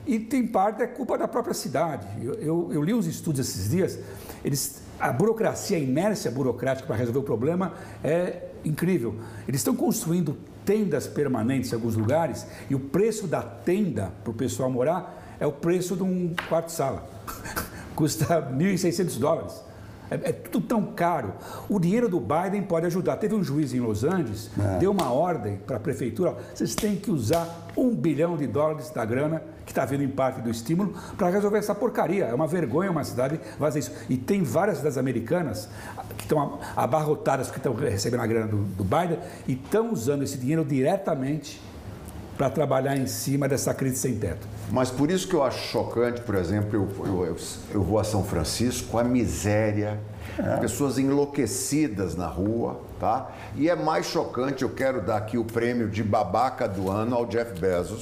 Speaker 4: E tem parte é culpa da própria cidade. Eu, eu, eu li uns estudos esses dias, eles, a burocracia, a inércia burocrática para resolver o problema é incrível. Eles estão construindo tendas permanentes em alguns lugares e o preço da tenda para o pessoal morar é o preço de um quarto-sala. Custa 1.600 dólares. É, é, tudo tão caro. O dinheiro do Biden pode ajudar. Teve um juiz em Los Angeles, é. deu uma ordem para a prefeitura: vocês têm que usar um bilhão de dólares da grana que está vindo em parte do estímulo para resolver essa porcaria. É uma vergonha uma cidade fazer isso. E tem várias cidades americanas que estão abarrotadas porque estão recebendo a grana do, do Biden e estão usando esse dinheiro diretamente para trabalhar em cima dessa crise sem teto.
Speaker 6: Mas por isso que eu acho chocante, por exemplo, eu, eu, eu vou a São Francisco, a miséria, é. pessoas enlouquecidas na rua, tá? E é mais chocante, eu quero dar aqui o prêmio de babaca do ano ao Jeff Bezos,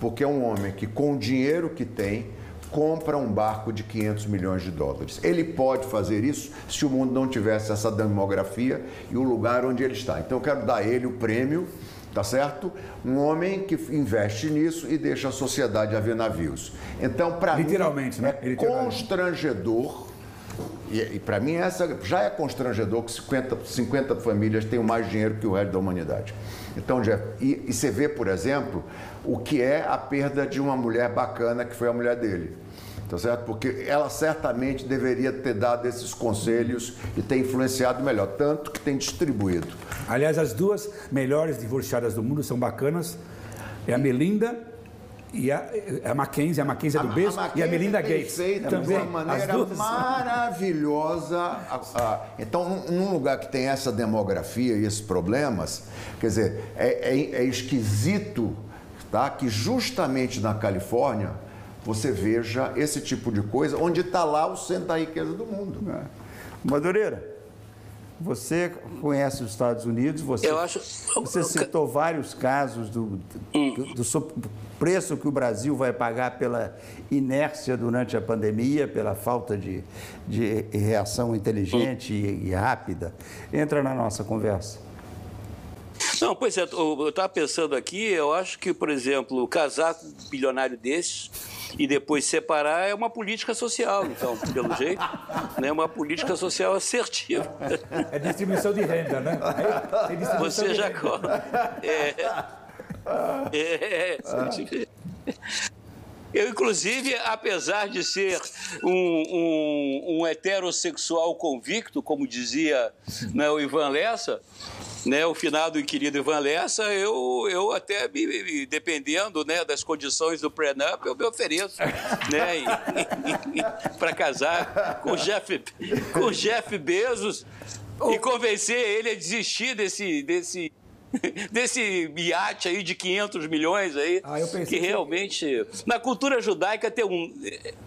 Speaker 6: porque é um homem que com o dinheiro que tem, compra um barco de 500 milhões de dólares. Ele pode fazer isso se o mundo não tivesse essa demografia e o lugar onde ele está. Então eu quero dar a ele o prêmio tá certo? Um homem que investe nisso e deixa a sociedade a ver navios. Então, para mim,
Speaker 4: Literalmente, né?
Speaker 6: é constrangedor. E, e para mim essa já é constrangedor que 50, 50 famílias tenham mais dinheiro que o resto da humanidade. Então, Jeff, e, e você vê, por exemplo, o que é a perda de uma mulher bacana que foi a mulher dele tá certo? Porque ela certamente deveria ter dado esses conselhos e ter influenciado melhor, tanto que tem distribuído.
Speaker 4: Aliás, as duas melhores divorciadas do mundo são bacanas, é a Melinda e a, a Mackenzie, a Mackenzie é do beijo, e a Melinda Gates.
Speaker 6: Feita também, de uma maneira maravilhosa. Então, num lugar que tem essa demografia e esses problemas, quer dizer, é, é, é esquisito tá? que justamente na Califórnia você veja esse tipo de coisa, onde está lá o centro da riqueza do mundo. É.
Speaker 3: Madureira, você conhece os Estados Unidos, você,
Speaker 5: acho...
Speaker 3: você citou vários casos do, hum. do, do, preço que o Brasil vai pagar pela inércia durante a pandemia, pela falta de, de reação inteligente e, e rápida. Entra na nossa conversa.
Speaker 5: Não, pois é, eu estava pensando aqui, eu acho que, por exemplo, casar com um bilionário desses e depois separar é uma política social, então, pelo jeito, né? uma política social assertiva.
Speaker 4: É distribuição de renda, né?
Speaker 5: É Você já... É, é, é, Eu, inclusive, apesar de ser um, um, um heterossexual convicto, como dizia né, o Ivan Lessa, né, o finado e querido Ivan Lessa, eu, eu até, me, me, dependendo né, das condições do prenup, eu me ofereço né, para casar com Jeff, com Jeff Bezos e convencer ele a desistir desse, desse desse iate aí de 500 milhões aí, ah, que, que realmente... Na cultura judaica tem um,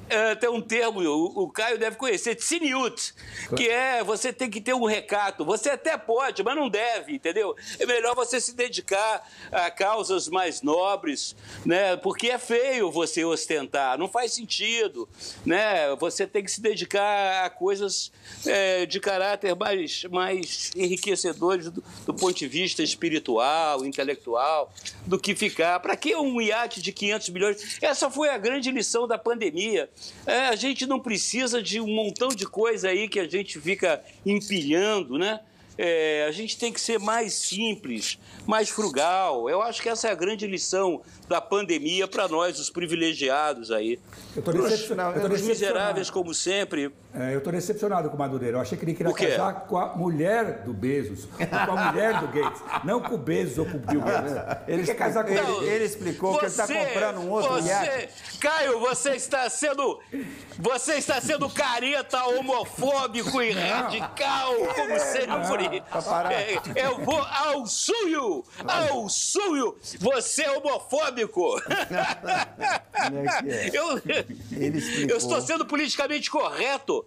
Speaker 5: é, tem um termo, o, o Caio deve conhecer, tsiniut, que é você tem que ter um recato. Você até pode, mas não deve, entendeu? É melhor você se dedicar a causas mais nobres, né? Porque é feio você ostentar, não faz sentido, né? Você tem que se dedicar a coisas é, de caráter mais, mais enriquecedores do, do ponto de vista espiritual espiritual, intelectual, do que ficar. Para que um iate de 500 milhões? Essa foi a grande lição da pandemia. É, a gente não precisa de um montão de coisa aí que a gente fica empilhando, né? É, a gente tem que ser mais simples, mais frugal. Eu acho que essa é a grande lição da pandemia para nós, os privilegiados aí.
Speaker 4: Eu estou decepcionado.
Speaker 5: Os miseráveis, como sempre.
Speaker 4: É, eu estou decepcionado com o Madureira. Eu achei que ele queria casar com a mulher do Bezos, ou com a mulher do Gates. Não com o Bezos ou com o Bill Gates. Ele, quer casar com
Speaker 3: ele. Ele explicou você, que ele está comprando um outro
Speaker 5: você, iate. Caio, você está sendo. Você está sendo careta, homofóbico e radical, como sempre. É, eu vou ao suio! Ao suio! Você é homofóbico! É é? eu, eu estou sendo politicamente correto.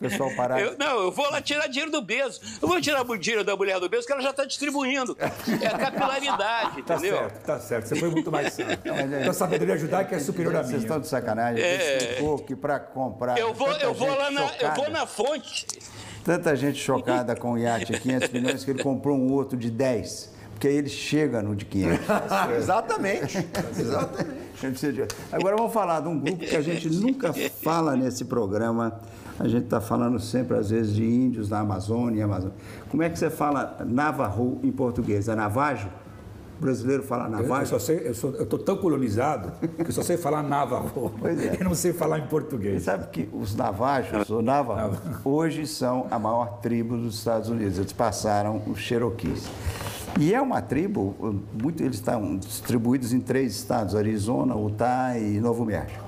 Speaker 3: Pessoal parar.
Speaker 5: Eu, não, eu vou lá tirar dinheiro do Bezos. Eu vou tirar o dinheiro da mulher do Bezos, que ela já está distribuindo. É a capilaridade, tá entendeu?
Speaker 4: Certo, tá certo. Você foi muito mais sério. Então, sabedoria que é superior a mim.
Speaker 3: Vocês estão de sacanagem. É... explicou que para comprar.
Speaker 5: Eu vou, eu vou lá na, eu vou na fonte.
Speaker 3: Tanta gente chocada com o iate 500 milhões que ele comprou um outro de 10 porque aí ele chega no de 500.
Speaker 6: Exatamente. Exatamente.
Speaker 3: Agora vamos falar de um grupo que a gente nunca fala nesse programa. A gente está falando sempre, às vezes, de índios da Amazônia. Amazônia. Como é que você fala Navajo em português? É Navajo? O brasileiro fala Navajo?
Speaker 4: Eu, eu estou tão colonizado que eu só sei falar Navajo. Pois é. Eu não sei falar em português.
Speaker 3: Você sabe que os Navajos, ou Navajo, hoje são a maior tribo dos Estados Unidos. Eles passaram os Cherokees. E é uma tribo, muito, eles estão distribuídos em três estados, Arizona, Utah e Novo México.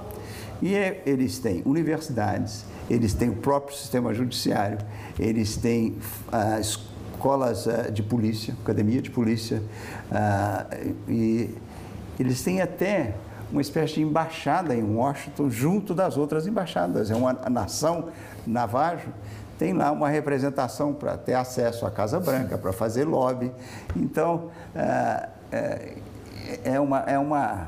Speaker 3: E é, eles têm universidades, eles têm o próprio sistema judiciário, eles têm ah, escolas ah, de polícia, academia de polícia, ah, e eles têm até uma espécie de embaixada em Washington junto das outras embaixadas. É uma nação navajo tem lá uma representação para ter acesso à Casa Branca, para fazer lobby. Então, é, é, uma, é uma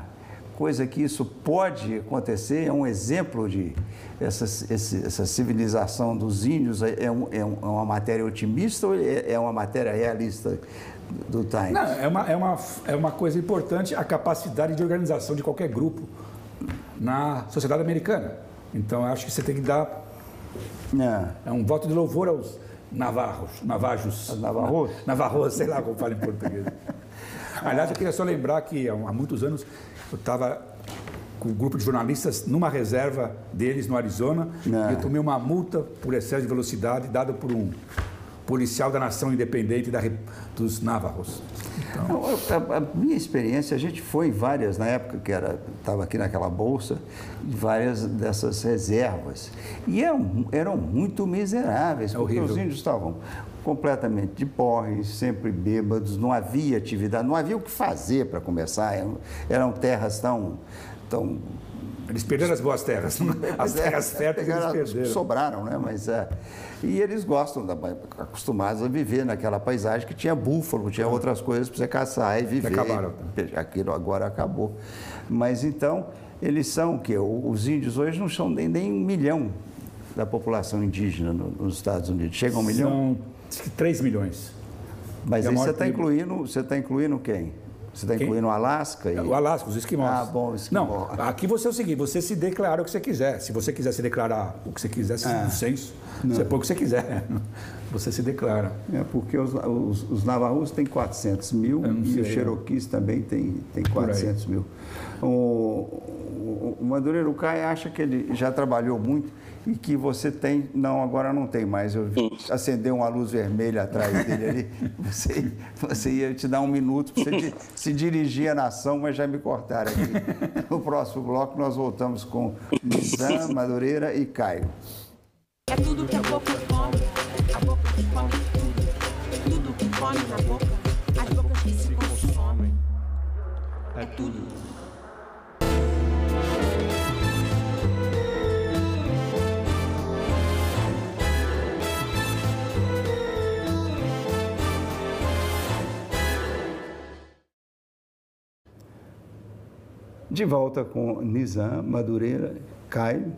Speaker 3: coisa que isso pode acontecer, é um exemplo de essa, essa civilização dos índios, é, é, um, é, uma matéria otimista ou é, é uma matéria realista do Times?
Speaker 4: Não, é uma, é, uma, é uma coisa importante a capacidade de organização de qualquer grupo na sociedade americana. Então, acho que você tem que dar é. é um voto de louvor aos navarros, navajos.
Speaker 3: Navarros?
Speaker 4: Navarros, sei lá como fala em português. Aliás, eu queria só lembrar que há muitos anos eu estava com um grupo de jornalistas numa reserva deles no Arizona é. e eu tomei uma multa por excesso de velocidade dada por um policial da nação independente da, dos Navarros.
Speaker 3: Então... A, a, minha experiência, a gente foi em várias, na época que estava aqui naquela bolsa, várias dessas reservas. E eram, eram muito miseráveis, é porque horrível. os índios estavam completamente de porre, sempre bêbados, não havia atividade, não havia o que fazer para começar, eram, eram terras tão, tão
Speaker 4: eles perderam as boas terras. As terras férteis eles perderam.
Speaker 3: Sobraram, né? Mas, é, e eles gostam, da, acostumados a viver naquela paisagem que tinha búfalo, tinha outras coisas para você caçar e viver.
Speaker 4: Acabaram.
Speaker 3: Aquilo agora acabou. Mas então, eles são o quê? Os índios hoje não são nem, nem um milhão da população indígena nos Estados Unidos. Chega a um milhão?
Speaker 4: São 3 milhões.
Speaker 3: Mas aí você está incluindo, você está incluindo quem? Você está incluindo o Alasca? E...
Speaker 4: O Alasca, os esquimós.
Speaker 3: Ah, bom, esquimó.
Speaker 4: Não, aqui você é o seguinte, você se declara o que você quiser. Se você quiser se declarar o que você quiser,
Speaker 3: Ah.
Speaker 4: no censo, você põe o que você quiser. Você se declara.
Speaker 3: É porque os, os, os navarros têm 400 mil
Speaker 4: não
Speaker 3: e os cheroquis também têm tem
Speaker 4: Por aí.
Speaker 3: 400 mil. O, o, o Madureira, o Caio acha que ele já trabalhou muito e que você tem... Não, agora não tem mais. Eu acendei uma luz vermelha atrás dele ali. Você, você ia te dar um minuto para você se dirigir à nação, mas já me cortaram aqui. No próximo bloco nós voltamos com Nizam, Madureira e Caio.
Speaker 8: É tudo que a boca come, a boca que come tudo. Tudo que come na boca, as bocas que se consomem. É tudo.
Speaker 3: De volta com Nizam Madureira, Caio.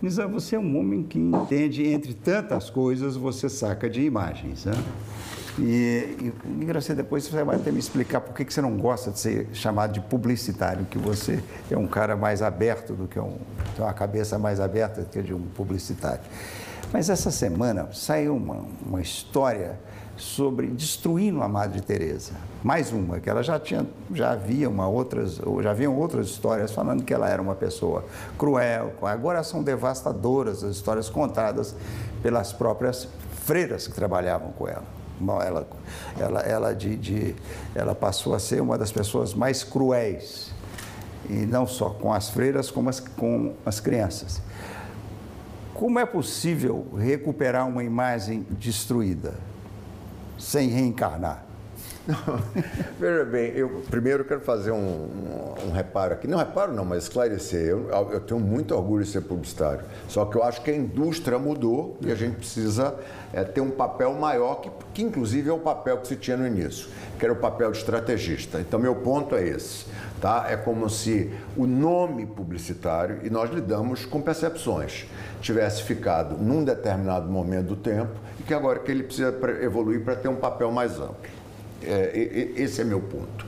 Speaker 3: Nizam, você é um homem que entende, entre tantas coisas, você saca de imagens. Né? E, e engraçado, depois você vai até me explicar por que, você não gosta de ser chamado de publicitário, que você é um cara mais aberto do que um. tem uma cabeça mais aberta do que a de um publicitário. Mas essa semana saiu uma, uma história sobre destruindo a Madre Teresa. Mais uma, que ela já tinha, já havia uma outras, ou já haviam outras histórias falando que ela era uma pessoa cruel. Agora são devastadoras as histórias contadas pelas próprias freiras que trabalhavam com ela. Bom, ela, ela, ela, de, de, ela passou a ser uma das pessoas mais cruéis, e não só com as freiras, como as, com as crianças. Como é possível recuperar uma imagem destruída sem reencarnar?
Speaker 6: Veja bem, eu primeiro quero fazer um, um, um reparo aqui. Não reparo não, mas esclarecer. Eu, eu tenho muito orgulho de ser publicitário. Só que eu acho que a indústria mudou e a gente precisa é, ter um papel maior, que, que inclusive é o papel que se tinha no início, que era o papel de estrategista. Então, meu ponto é esse. Tá? É como se o nome publicitário, e nós lidamos com percepções, tivesse ficado num determinado momento do tempo e que agora que ele precisa evoluir para ter um papel mais amplo. É, esse é meu ponto.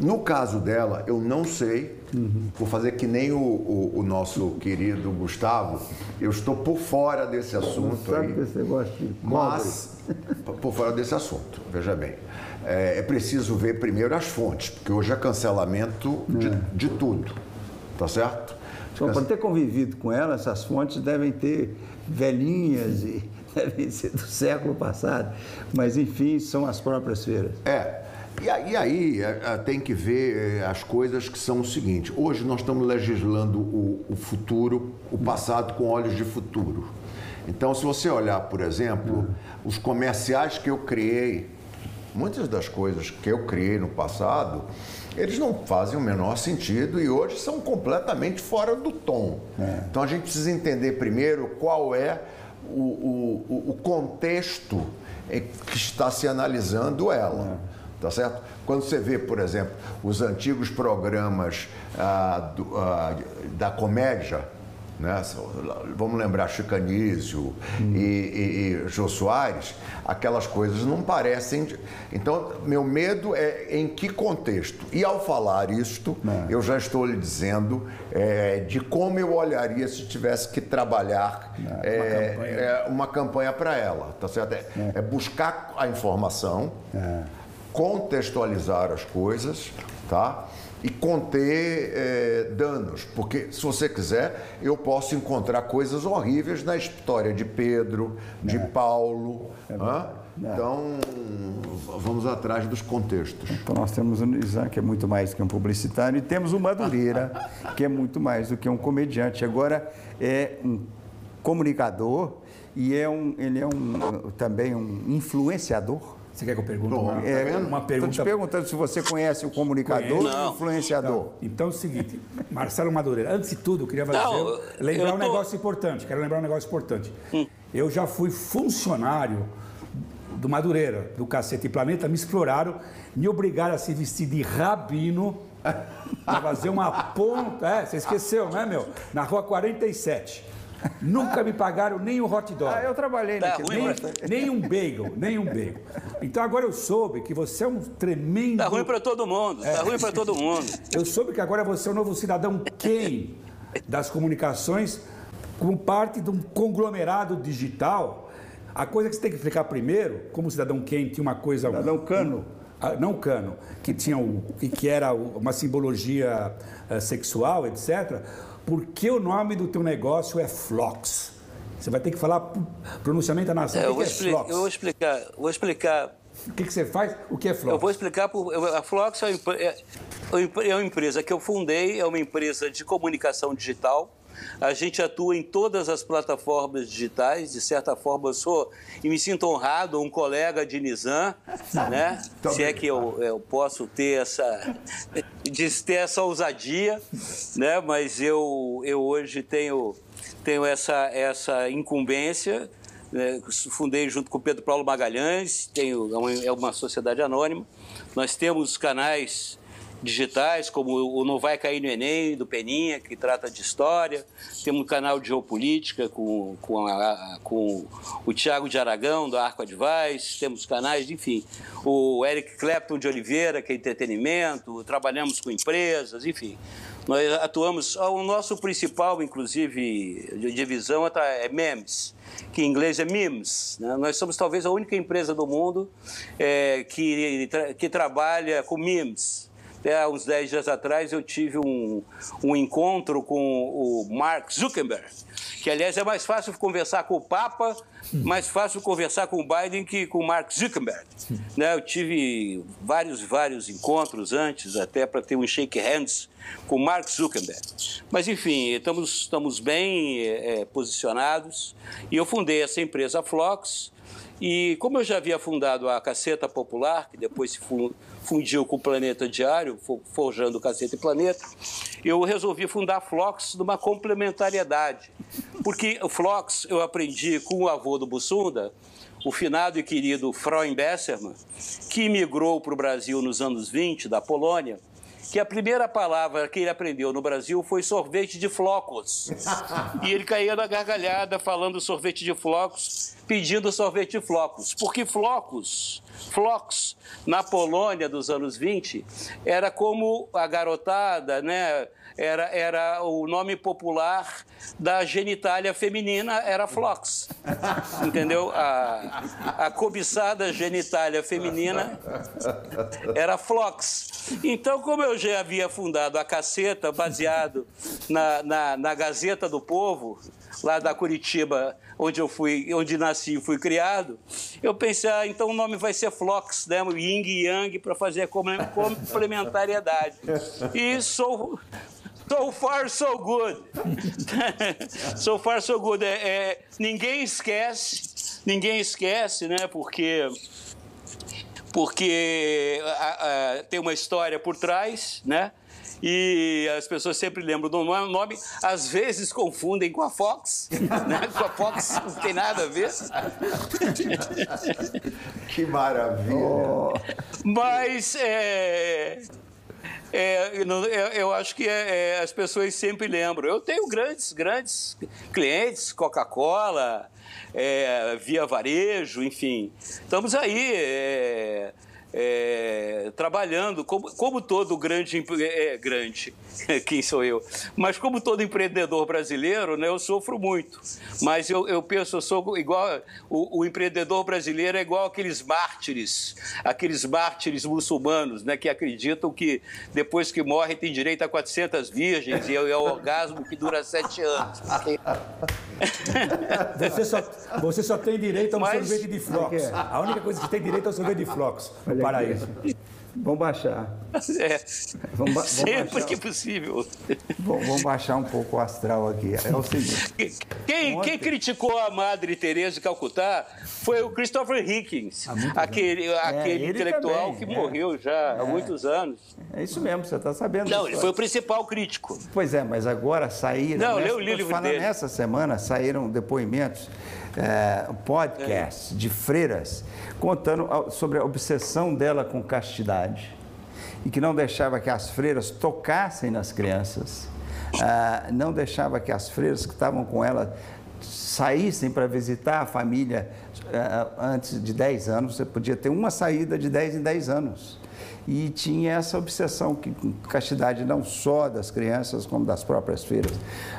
Speaker 6: No caso dela, eu não sei, vou fazer que nem o, o- o nosso querido Gustavo, eu estou por fora desse assunto aí.
Speaker 3: esse negócio de
Speaker 6: Mas, por fora desse assunto, veja bem, é, é preciso ver primeiro as fontes, porque hoje é cancelamento de, de tudo, tá certo?
Speaker 3: Bom, para ter convivido com ela, essas fontes devem ter velhinhas e devem ser do século passado. Mas, enfim, são as próprias feiras.
Speaker 6: É. E aí, é, é, tem que ver é, as coisas que são o seguinte: hoje nós estamos legislando o, o futuro, o passado com olhos de futuro. Então, se você olhar, por exemplo, os comerciais que eu criei, muitas das coisas que eu criei no passado, eles não fazem o menor sentido e hoje são completamente fora do tom. Então a gente precisa entender primeiro qual é o, o- o- contexto em que está se analisando ela. Tá certo? Quando você vê, por exemplo, os antigos programas ah, do- ah, da comédia, né? Vamos lembrar Chicanísio e, e, e Jô Soares, aquelas coisas não parecem. Então, meu medo é em que contexto. E ao falar isto, eu já estou lhe dizendo é, de como eu olharia se tivesse que trabalhar é, é, uma campanha para ela. Tá certo? É, é buscar a informação, contextualizar as coisas, tá? E conter eh, danos, porque se você quiser, eu posso encontrar coisas horríveis na história de Pedro, de Paulo. hã? Então, vamos atrás dos contextos.
Speaker 3: Então, nós temos o Nizam, que é muito mais que um publicitário, e temos o Madureira, que é muito mais do que um comediante. Agora, é um comunicador e é um, ele é um, também um influenciador.
Speaker 4: Você quer que eu pergunte?
Speaker 6: Bom,
Speaker 4: uma,
Speaker 3: É,
Speaker 4: uma
Speaker 3: Estou
Speaker 4: pergunta.
Speaker 3: te perguntando se você conhece o comunicador
Speaker 5: Conheço.
Speaker 3: e o influenciador.
Speaker 4: Então é o seguinte, Marcelo Madureira, antes de tudo, eu queria fazer,
Speaker 5: Não,
Speaker 4: lembrar
Speaker 5: eu
Speaker 4: um
Speaker 5: tô-
Speaker 4: negócio importante. Quero lembrar um negócio importante. Eu já fui funcionário do Madureira, do Cacete Planeta, me exploraram, me obrigaram a se vestir de rabino para fazer uma ponta. É, você esqueceu, né, meu? Na rua 47. Nunca me pagaram nem um hot dog.
Speaker 3: Ah, eu trabalhei
Speaker 5: Tá
Speaker 3: naquele
Speaker 5: ruim,
Speaker 4: Nem, nem um bagel, nem um bagel. Então agora eu soube que você é um tremendo.
Speaker 5: Tá ruim para todo mundo, tá ruim para todo mundo.
Speaker 4: Eu soube que agora você é o novo cidadão quem das comunicações, como parte de um conglomerado digital. A coisa que você tem que explicar primeiro, como cidadão quem tinha uma coisa.
Speaker 3: Cidadão Cano.
Speaker 4: Ah, não cano, que tinha o que que era o- uma simbologia eh, sexual, etc. Por que o nome do teu negócio é Flox? Você vai ter que falar pro- pronunciamento da nação.
Speaker 5: É, eu, vou
Speaker 4: é Flox?
Speaker 5: eu vou explicar, vou explicar.
Speaker 4: O que, que você faz? O que é Flox?
Speaker 5: Eu vou explicar. Por, a Flox é uma, empre- é- é uma empresa que eu fundei, é uma empresa de comunicação digital. A gente atua em todas as plataformas digitais. De certa forma, eu sou e me sinto honrado, um colega de Nizam, né? Se é que eu, eu posso ter essa, de ter essa ousadia, né? Mas eu, eu hoje tenho, tenho essa, essa incumbência. né? Fundei junto com o Pedro Paulo Magalhães, tenho, é é uma sociedade anônima. Nós temos canais digitais, como o Não Vai Cair no Enem, do Peninha, que trata de história. Temos um canal de geopolítica com, com, a- com o Tiago de Aragão, do Arco Advice. Temos canais, enfim. O Eric Clapton de Oliveira, que é entretenimento. Trabalhamos com empresas, enfim. Nós atuamos... O nosso principal, inclusive, de divisão é é memes, que em inglês é memes. né? Nós somos talvez a única empresa do mundo eh, que, que trabalha com memes. Até uns 10 dias atrás eu tive um, um encontro com o Mark Zuckerberg, que aliás é mais fácil conversar com o Papa, mais fácil conversar com o Biden que com o Mark Zuckerberg. Né? Eu tive vários, vários encontros antes, até para ter um shake hands com o Mark Zuckerberg. Mas enfim, estamos, estamos bem eh, eh, posicionados e eu fundei essa empresa Flox. E como eu já havia fundado a Caceta Popular, que depois se fu- fundiu com o Planeta Diário, fo- forjando Caceta e Planeta, eu resolvi fundar a Flox numa complementariedade. Porque o Flox eu aprendi com o avô do Bussunda, o finado e querido Freund Besserman, que imigrou para o Brasil nos anos 20, da Polônia, que a primeira palavra que ele aprendeu no Brasil foi sorvete de flocos. E ele caía na gargalhada falando sorvete de flocos, pedindo sorvete de flocos. Porque flocos, flocos, na Polônia dos anos 20, era como a garotada, né? Era, era o nome popular da genitália feminina, era flox. Entendeu? A, a cobiçada genitália feminina era Flox. Então, como eu já havia fundado a Caceta, baseado na, na, na Gazeta do Povo, lá da Curitiba, onde eu fui, onde nasci e fui criado, eu pensei, ah, então o nome vai ser Flox, né? Yin e Yang, para fazer complementariedade. E sou. So far, so good. so far, so good. É, é, ninguém esquece, ninguém esquece, né? Porque porque a- a- tem uma história por trás, né? E as pessoas sempre lembram do nome, às vezes confundem com a Fox, né? Com a Fox não tem nada a ver.
Speaker 6: Que maravilha.
Speaker 5: Mas é, é, eu acho que é, é, as pessoas sempre lembram. Eu tenho grandes, grandes clientes, Coca-Cola, é, Via Varejo, enfim. Estamos aí é, é, trabalhando, como, como todo grande, empre- é, grande, quem sou eu? Mas como todo empreendedor brasileiro, né, eu sofro muito. Mas eu, eu penso, eu sou igual, o, o empreendedor brasileiro é igual aqueles mártires, aqueles mártires muçulmanos, né, que acreditam que depois que morrem tem direito a 400 virgens e é, é o orgasmo que dura sete anos. Porque-
Speaker 4: Você só, você só tem direito a um
Speaker 5: Mas-
Speaker 4: sorvete de flocos.
Speaker 3: é?
Speaker 4: A única coisa que você tem direito é o sorvete de flocos. Paraíso.
Speaker 3: Vamos baixar.
Speaker 5: É,
Speaker 3: ba-
Speaker 5: sempre
Speaker 3: baixar.
Speaker 5: que possível.
Speaker 3: Vamos, baixar um pouco o astral aqui. É o seguinte.
Speaker 5: Quem,
Speaker 3: Ontem-
Speaker 5: quem criticou a Madre Teresa de Calcutá foi o Christopher Hitchens, aquele, aquele
Speaker 3: ele
Speaker 5: intelectual
Speaker 3: também,
Speaker 5: que
Speaker 3: é.
Speaker 5: morreu já há muitos anos.
Speaker 3: É isso mesmo, você está sabendo.
Speaker 5: Não, ele foi o principal crítico.
Speaker 3: Pois é, mas agora saíram.
Speaker 5: Não,
Speaker 3: nessa,
Speaker 5: lê o livro dele.
Speaker 3: Nessa semana saíram depoimentos, é, podcasts de freiras contando sobre a obsessão dela com castidade e que não deixava que as freiras tocassem nas crianças, ah, não deixava que as freiras que estavam com ela saíssem para visitar a família ah, antes de 10 anos. Você podia ter uma saída de 10 em 10 anos. E tinha essa obsessão que, com castidade não só das crianças, como das próprias feiras.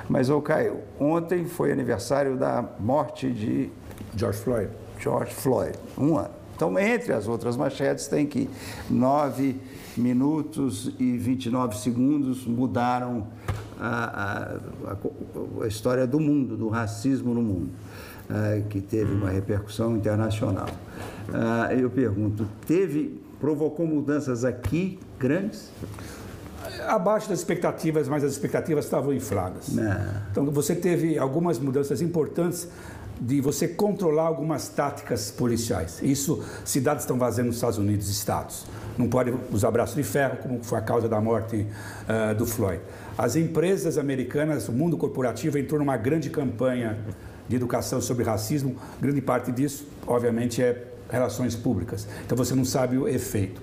Speaker 3: Mas, ô Caio, ontem foi aniversário da morte de
Speaker 4: George Floyd.
Speaker 3: George Floyd, um ano. Então, entre as outras manchetes, tem que 9 minutos e 29 segundos mudaram a, a, a, história do mundo, do racismo no mundo, ah, que teve uma repercussão internacional. Ah, eu pergunto, teve, provocou mudanças aqui grandes?
Speaker 4: Abaixo das expectativas, mas as expectativas estavam infladas.
Speaker 3: Não.
Speaker 4: Então, você teve algumas mudanças importantes de você controlar algumas táticas policiais. Isso cidades estão fazendo nos Estados Unidos, estados. Não pode usar braço de ferro, como foi a causa da morte uh, do Floyd. As empresas americanas, o mundo corporativo entrou numa grande campanha de educação sobre racismo. Grande parte disso, obviamente, é relações públicas. Então você não sabe o efeito.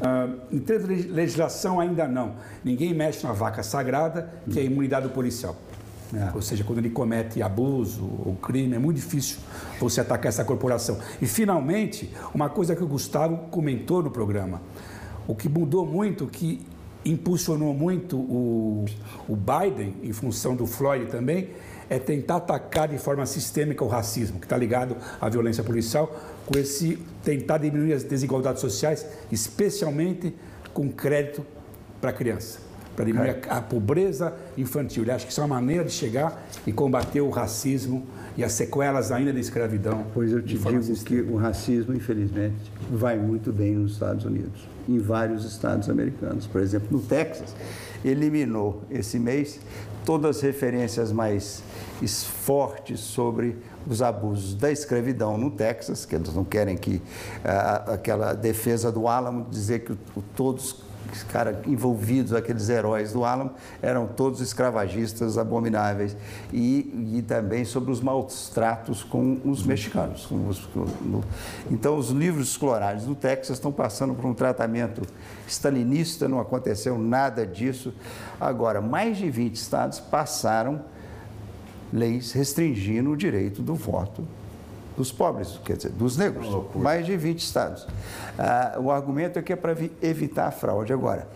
Speaker 4: Uh, em termos de legislação, ainda não. Ninguém mexe na vaca sagrada, que é a imunidade do policial. É. Ou seja, quando ele comete abuso ou crime, é muito difícil você atacar essa corporação. E, finalmente, uma coisa que o Gustavo comentou no programa, o que mudou muito, que impulsionou muito o, o Biden, em função do Floyd também, é tentar atacar de forma sistêmica o racismo, que está ligado à violência policial, com esse tentar diminuir as desigualdades sociais, especialmente com crédito para a criança para diminuir a, a, pobreza infantil. Ele acha que isso é uma maneira de chegar e combater o racismo e as sequelas ainda da escravidão.
Speaker 3: Pois eu te digo sistêmica. que o racismo, infelizmente, vai muito bem nos Estados Unidos, em vários estados americanos. Por exemplo, no Texas, eliminou esse mês todas as referências mais fortes sobre os abusos da escravidão no Texas, que eles não querem que ah, aquela defesa do Álamo dizer que o, todos os caras envolvidos, aqueles heróis do Alamo, eram todos escravagistas abomináveis. E, e também sobre os maus tratos com os mexicanos. Com os, no, então, os livros escolares do Texas estão passando por um tratamento stalinista, não aconteceu nada disso. Agora, mais de 20 estados passaram leis restringindo o direito do voto dos pobres, quer dizer, dos negros, mais de 20 estados. Ah, o argumento é que é para evitar a fraude. Agora,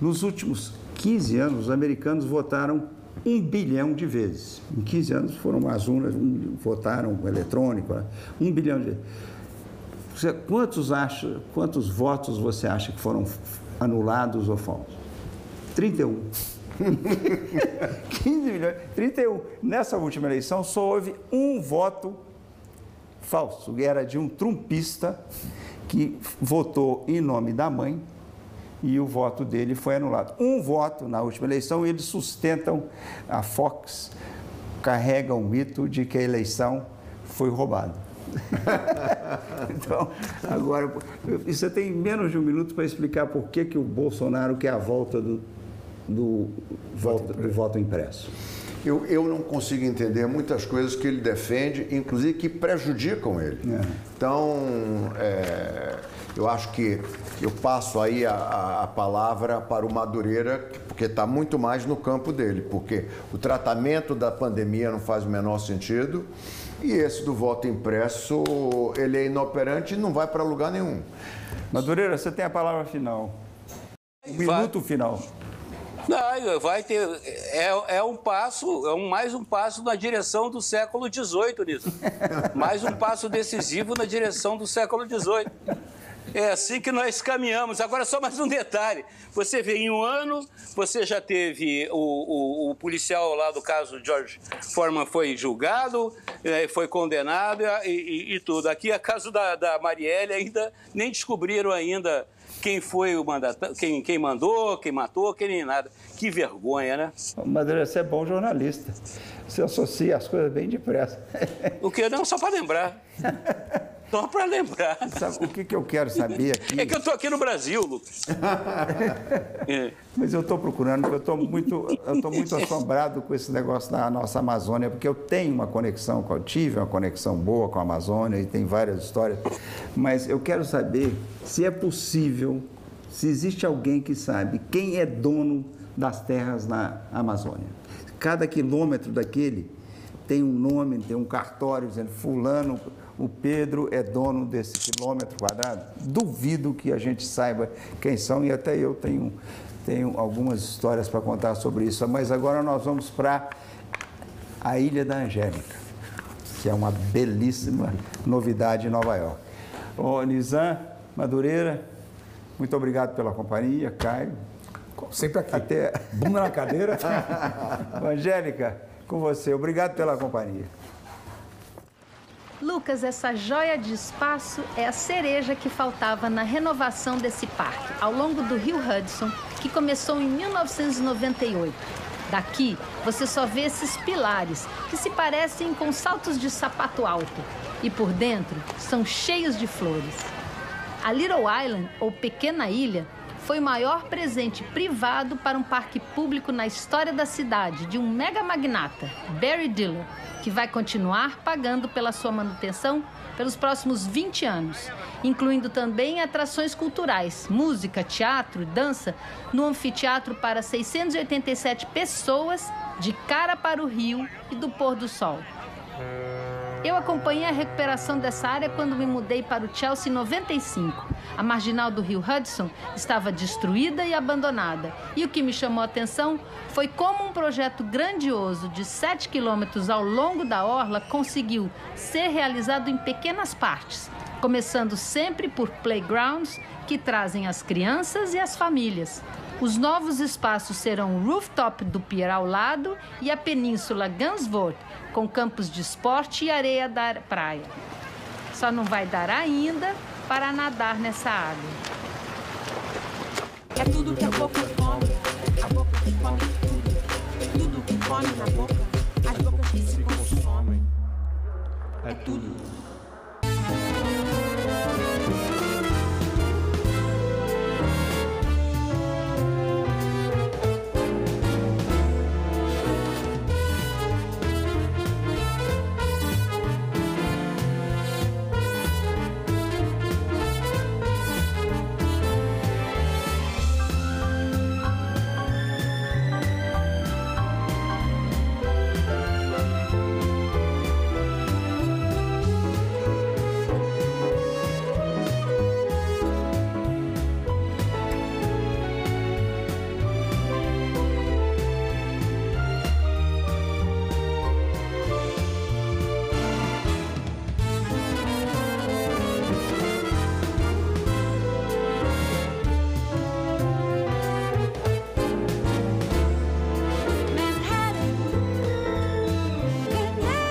Speaker 3: nos últimos 15 anos, os americanos votaram um bilhão de vezes. Em 15 anos foram as urnas, um, votaram eletrônico, um bilhão de vezes. Você, quantos, acha, quantos votos você acha que foram anulados ou falsos? 31. 15 milhões, 31. Nessa última eleição só houve um voto falso, era de um trumpista que votou em nome da mãe e o voto dele foi anulado. Um voto na última eleição, eles sustentam, a Fox carrega o mito de que a eleição foi roubada. então, agora, você tem menos de um minuto para explicar por que, que o Bolsonaro quer a volta do, do, voto, do voto impresso.
Speaker 6: Eu, eu não consigo entender muitas coisas que ele defende, inclusive que prejudicam ele. É. Então, é, eu acho que eu passo aí a, a, a palavra para o Madureira, porque está muito mais no campo dele, porque o tratamento da pandemia não faz o menor sentido e esse do voto impresso, ele é inoperante e não vai para lugar nenhum.
Speaker 3: Madureira, você tem a palavra final. O minuto final.
Speaker 5: Não, vai ter. É, é um passo, é um, mais um passo na direção do século XVIII nisso. mais um passo decisivo na direção do século XVIII. É assim que nós caminhamos. Agora, só mais um detalhe. Você vê, em um ano, você já teve o, o, o policial lá do caso George Foreman foi julgado, é, foi condenado e, e, e tudo. Aqui, a caso da, da Marielle, ainda nem descobriram ainda quem foi o mandatário, quem, quem mandou, quem matou, quem nem nada. Que vergonha, né?
Speaker 3: Madureira, você é bom jornalista. Você associa as coisas bem depressa.
Speaker 5: O que? Não, só para lembrar. Só para lembrar.
Speaker 3: Sabe, o que, que eu quero saber aqui?
Speaker 5: É que eu estou aqui no Brasil, Lucas.
Speaker 3: é. Mas eu estou procurando, porque eu estou muito, eu muito assombrado com esse negócio da nossa Amazônia, porque eu tenho uma conexão, eu tive uma conexão boa com a Amazônia e tem várias histórias, mas eu quero saber se é possível, se existe alguém que sabe quem é dono das terras na Amazônia. Cada quilômetro daquele tem um nome, tem um cartório dizendo fulano, o Pedro é dono desse quilômetro quadrado. Duvido que a gente saiba quem são e até eu tenho, tenho algumas histórias para contar sobre isso. Mas agora nós vamos para a Ilha da Angélica, que é uma belíssima novidade em Nova York. Ô, Nizam Madureira, muito obrigado pela companhia, Caio.
Speaker 4: Sempre aqui.
Speaker 3: Até...
Speaker 4: Bunda na cadeira.
Speaker 3: Angélica, com você. Obrigado pela companhia.
Speaker 9: Lucas, essa joia de espaço é a cereja que faltava na renovação desse parque ao longo do Rio Hudson, que começou em 1998. Daqui você só vê esses pilares que se parecem com saltos de sapato alto e por dentro são cheios de flores. A Little Island, ou Pequena Ilha, foi o maior presente privado para um parque público na história da cidade de um mega magnata, Barry Diller, que vai continuar pagando pela sua manutenção pelos próximos 20 anos, incluindo também atrações culturais, música, teatro e dança no anfiteatro para 687 pessoas de cara para o rio e do pôr do sol. Eu acompanhei a recuperação dessa área quando me mudei para o Chelsea em 95. A marginal do rio Hudson estava destruída e abandonada. E o que me chamou a atenção foi como um projeto grandioso de 7 quilômetros ao longo da orla conseguiu ser realizado em pequenas partes, começando sempre por playgrounds que trazem as crianças e as famílias. Os novos espaços serão o rooftop do pier ao lado e a península Gansvoort, com campos de esporte e areia da praia. Só não vai dar ainda para nadar nessa água.
Speaker 8: É tudo que a boca come, a boca que come tudo. Tudo que come na boca, as bocas que se consomem. É tudo.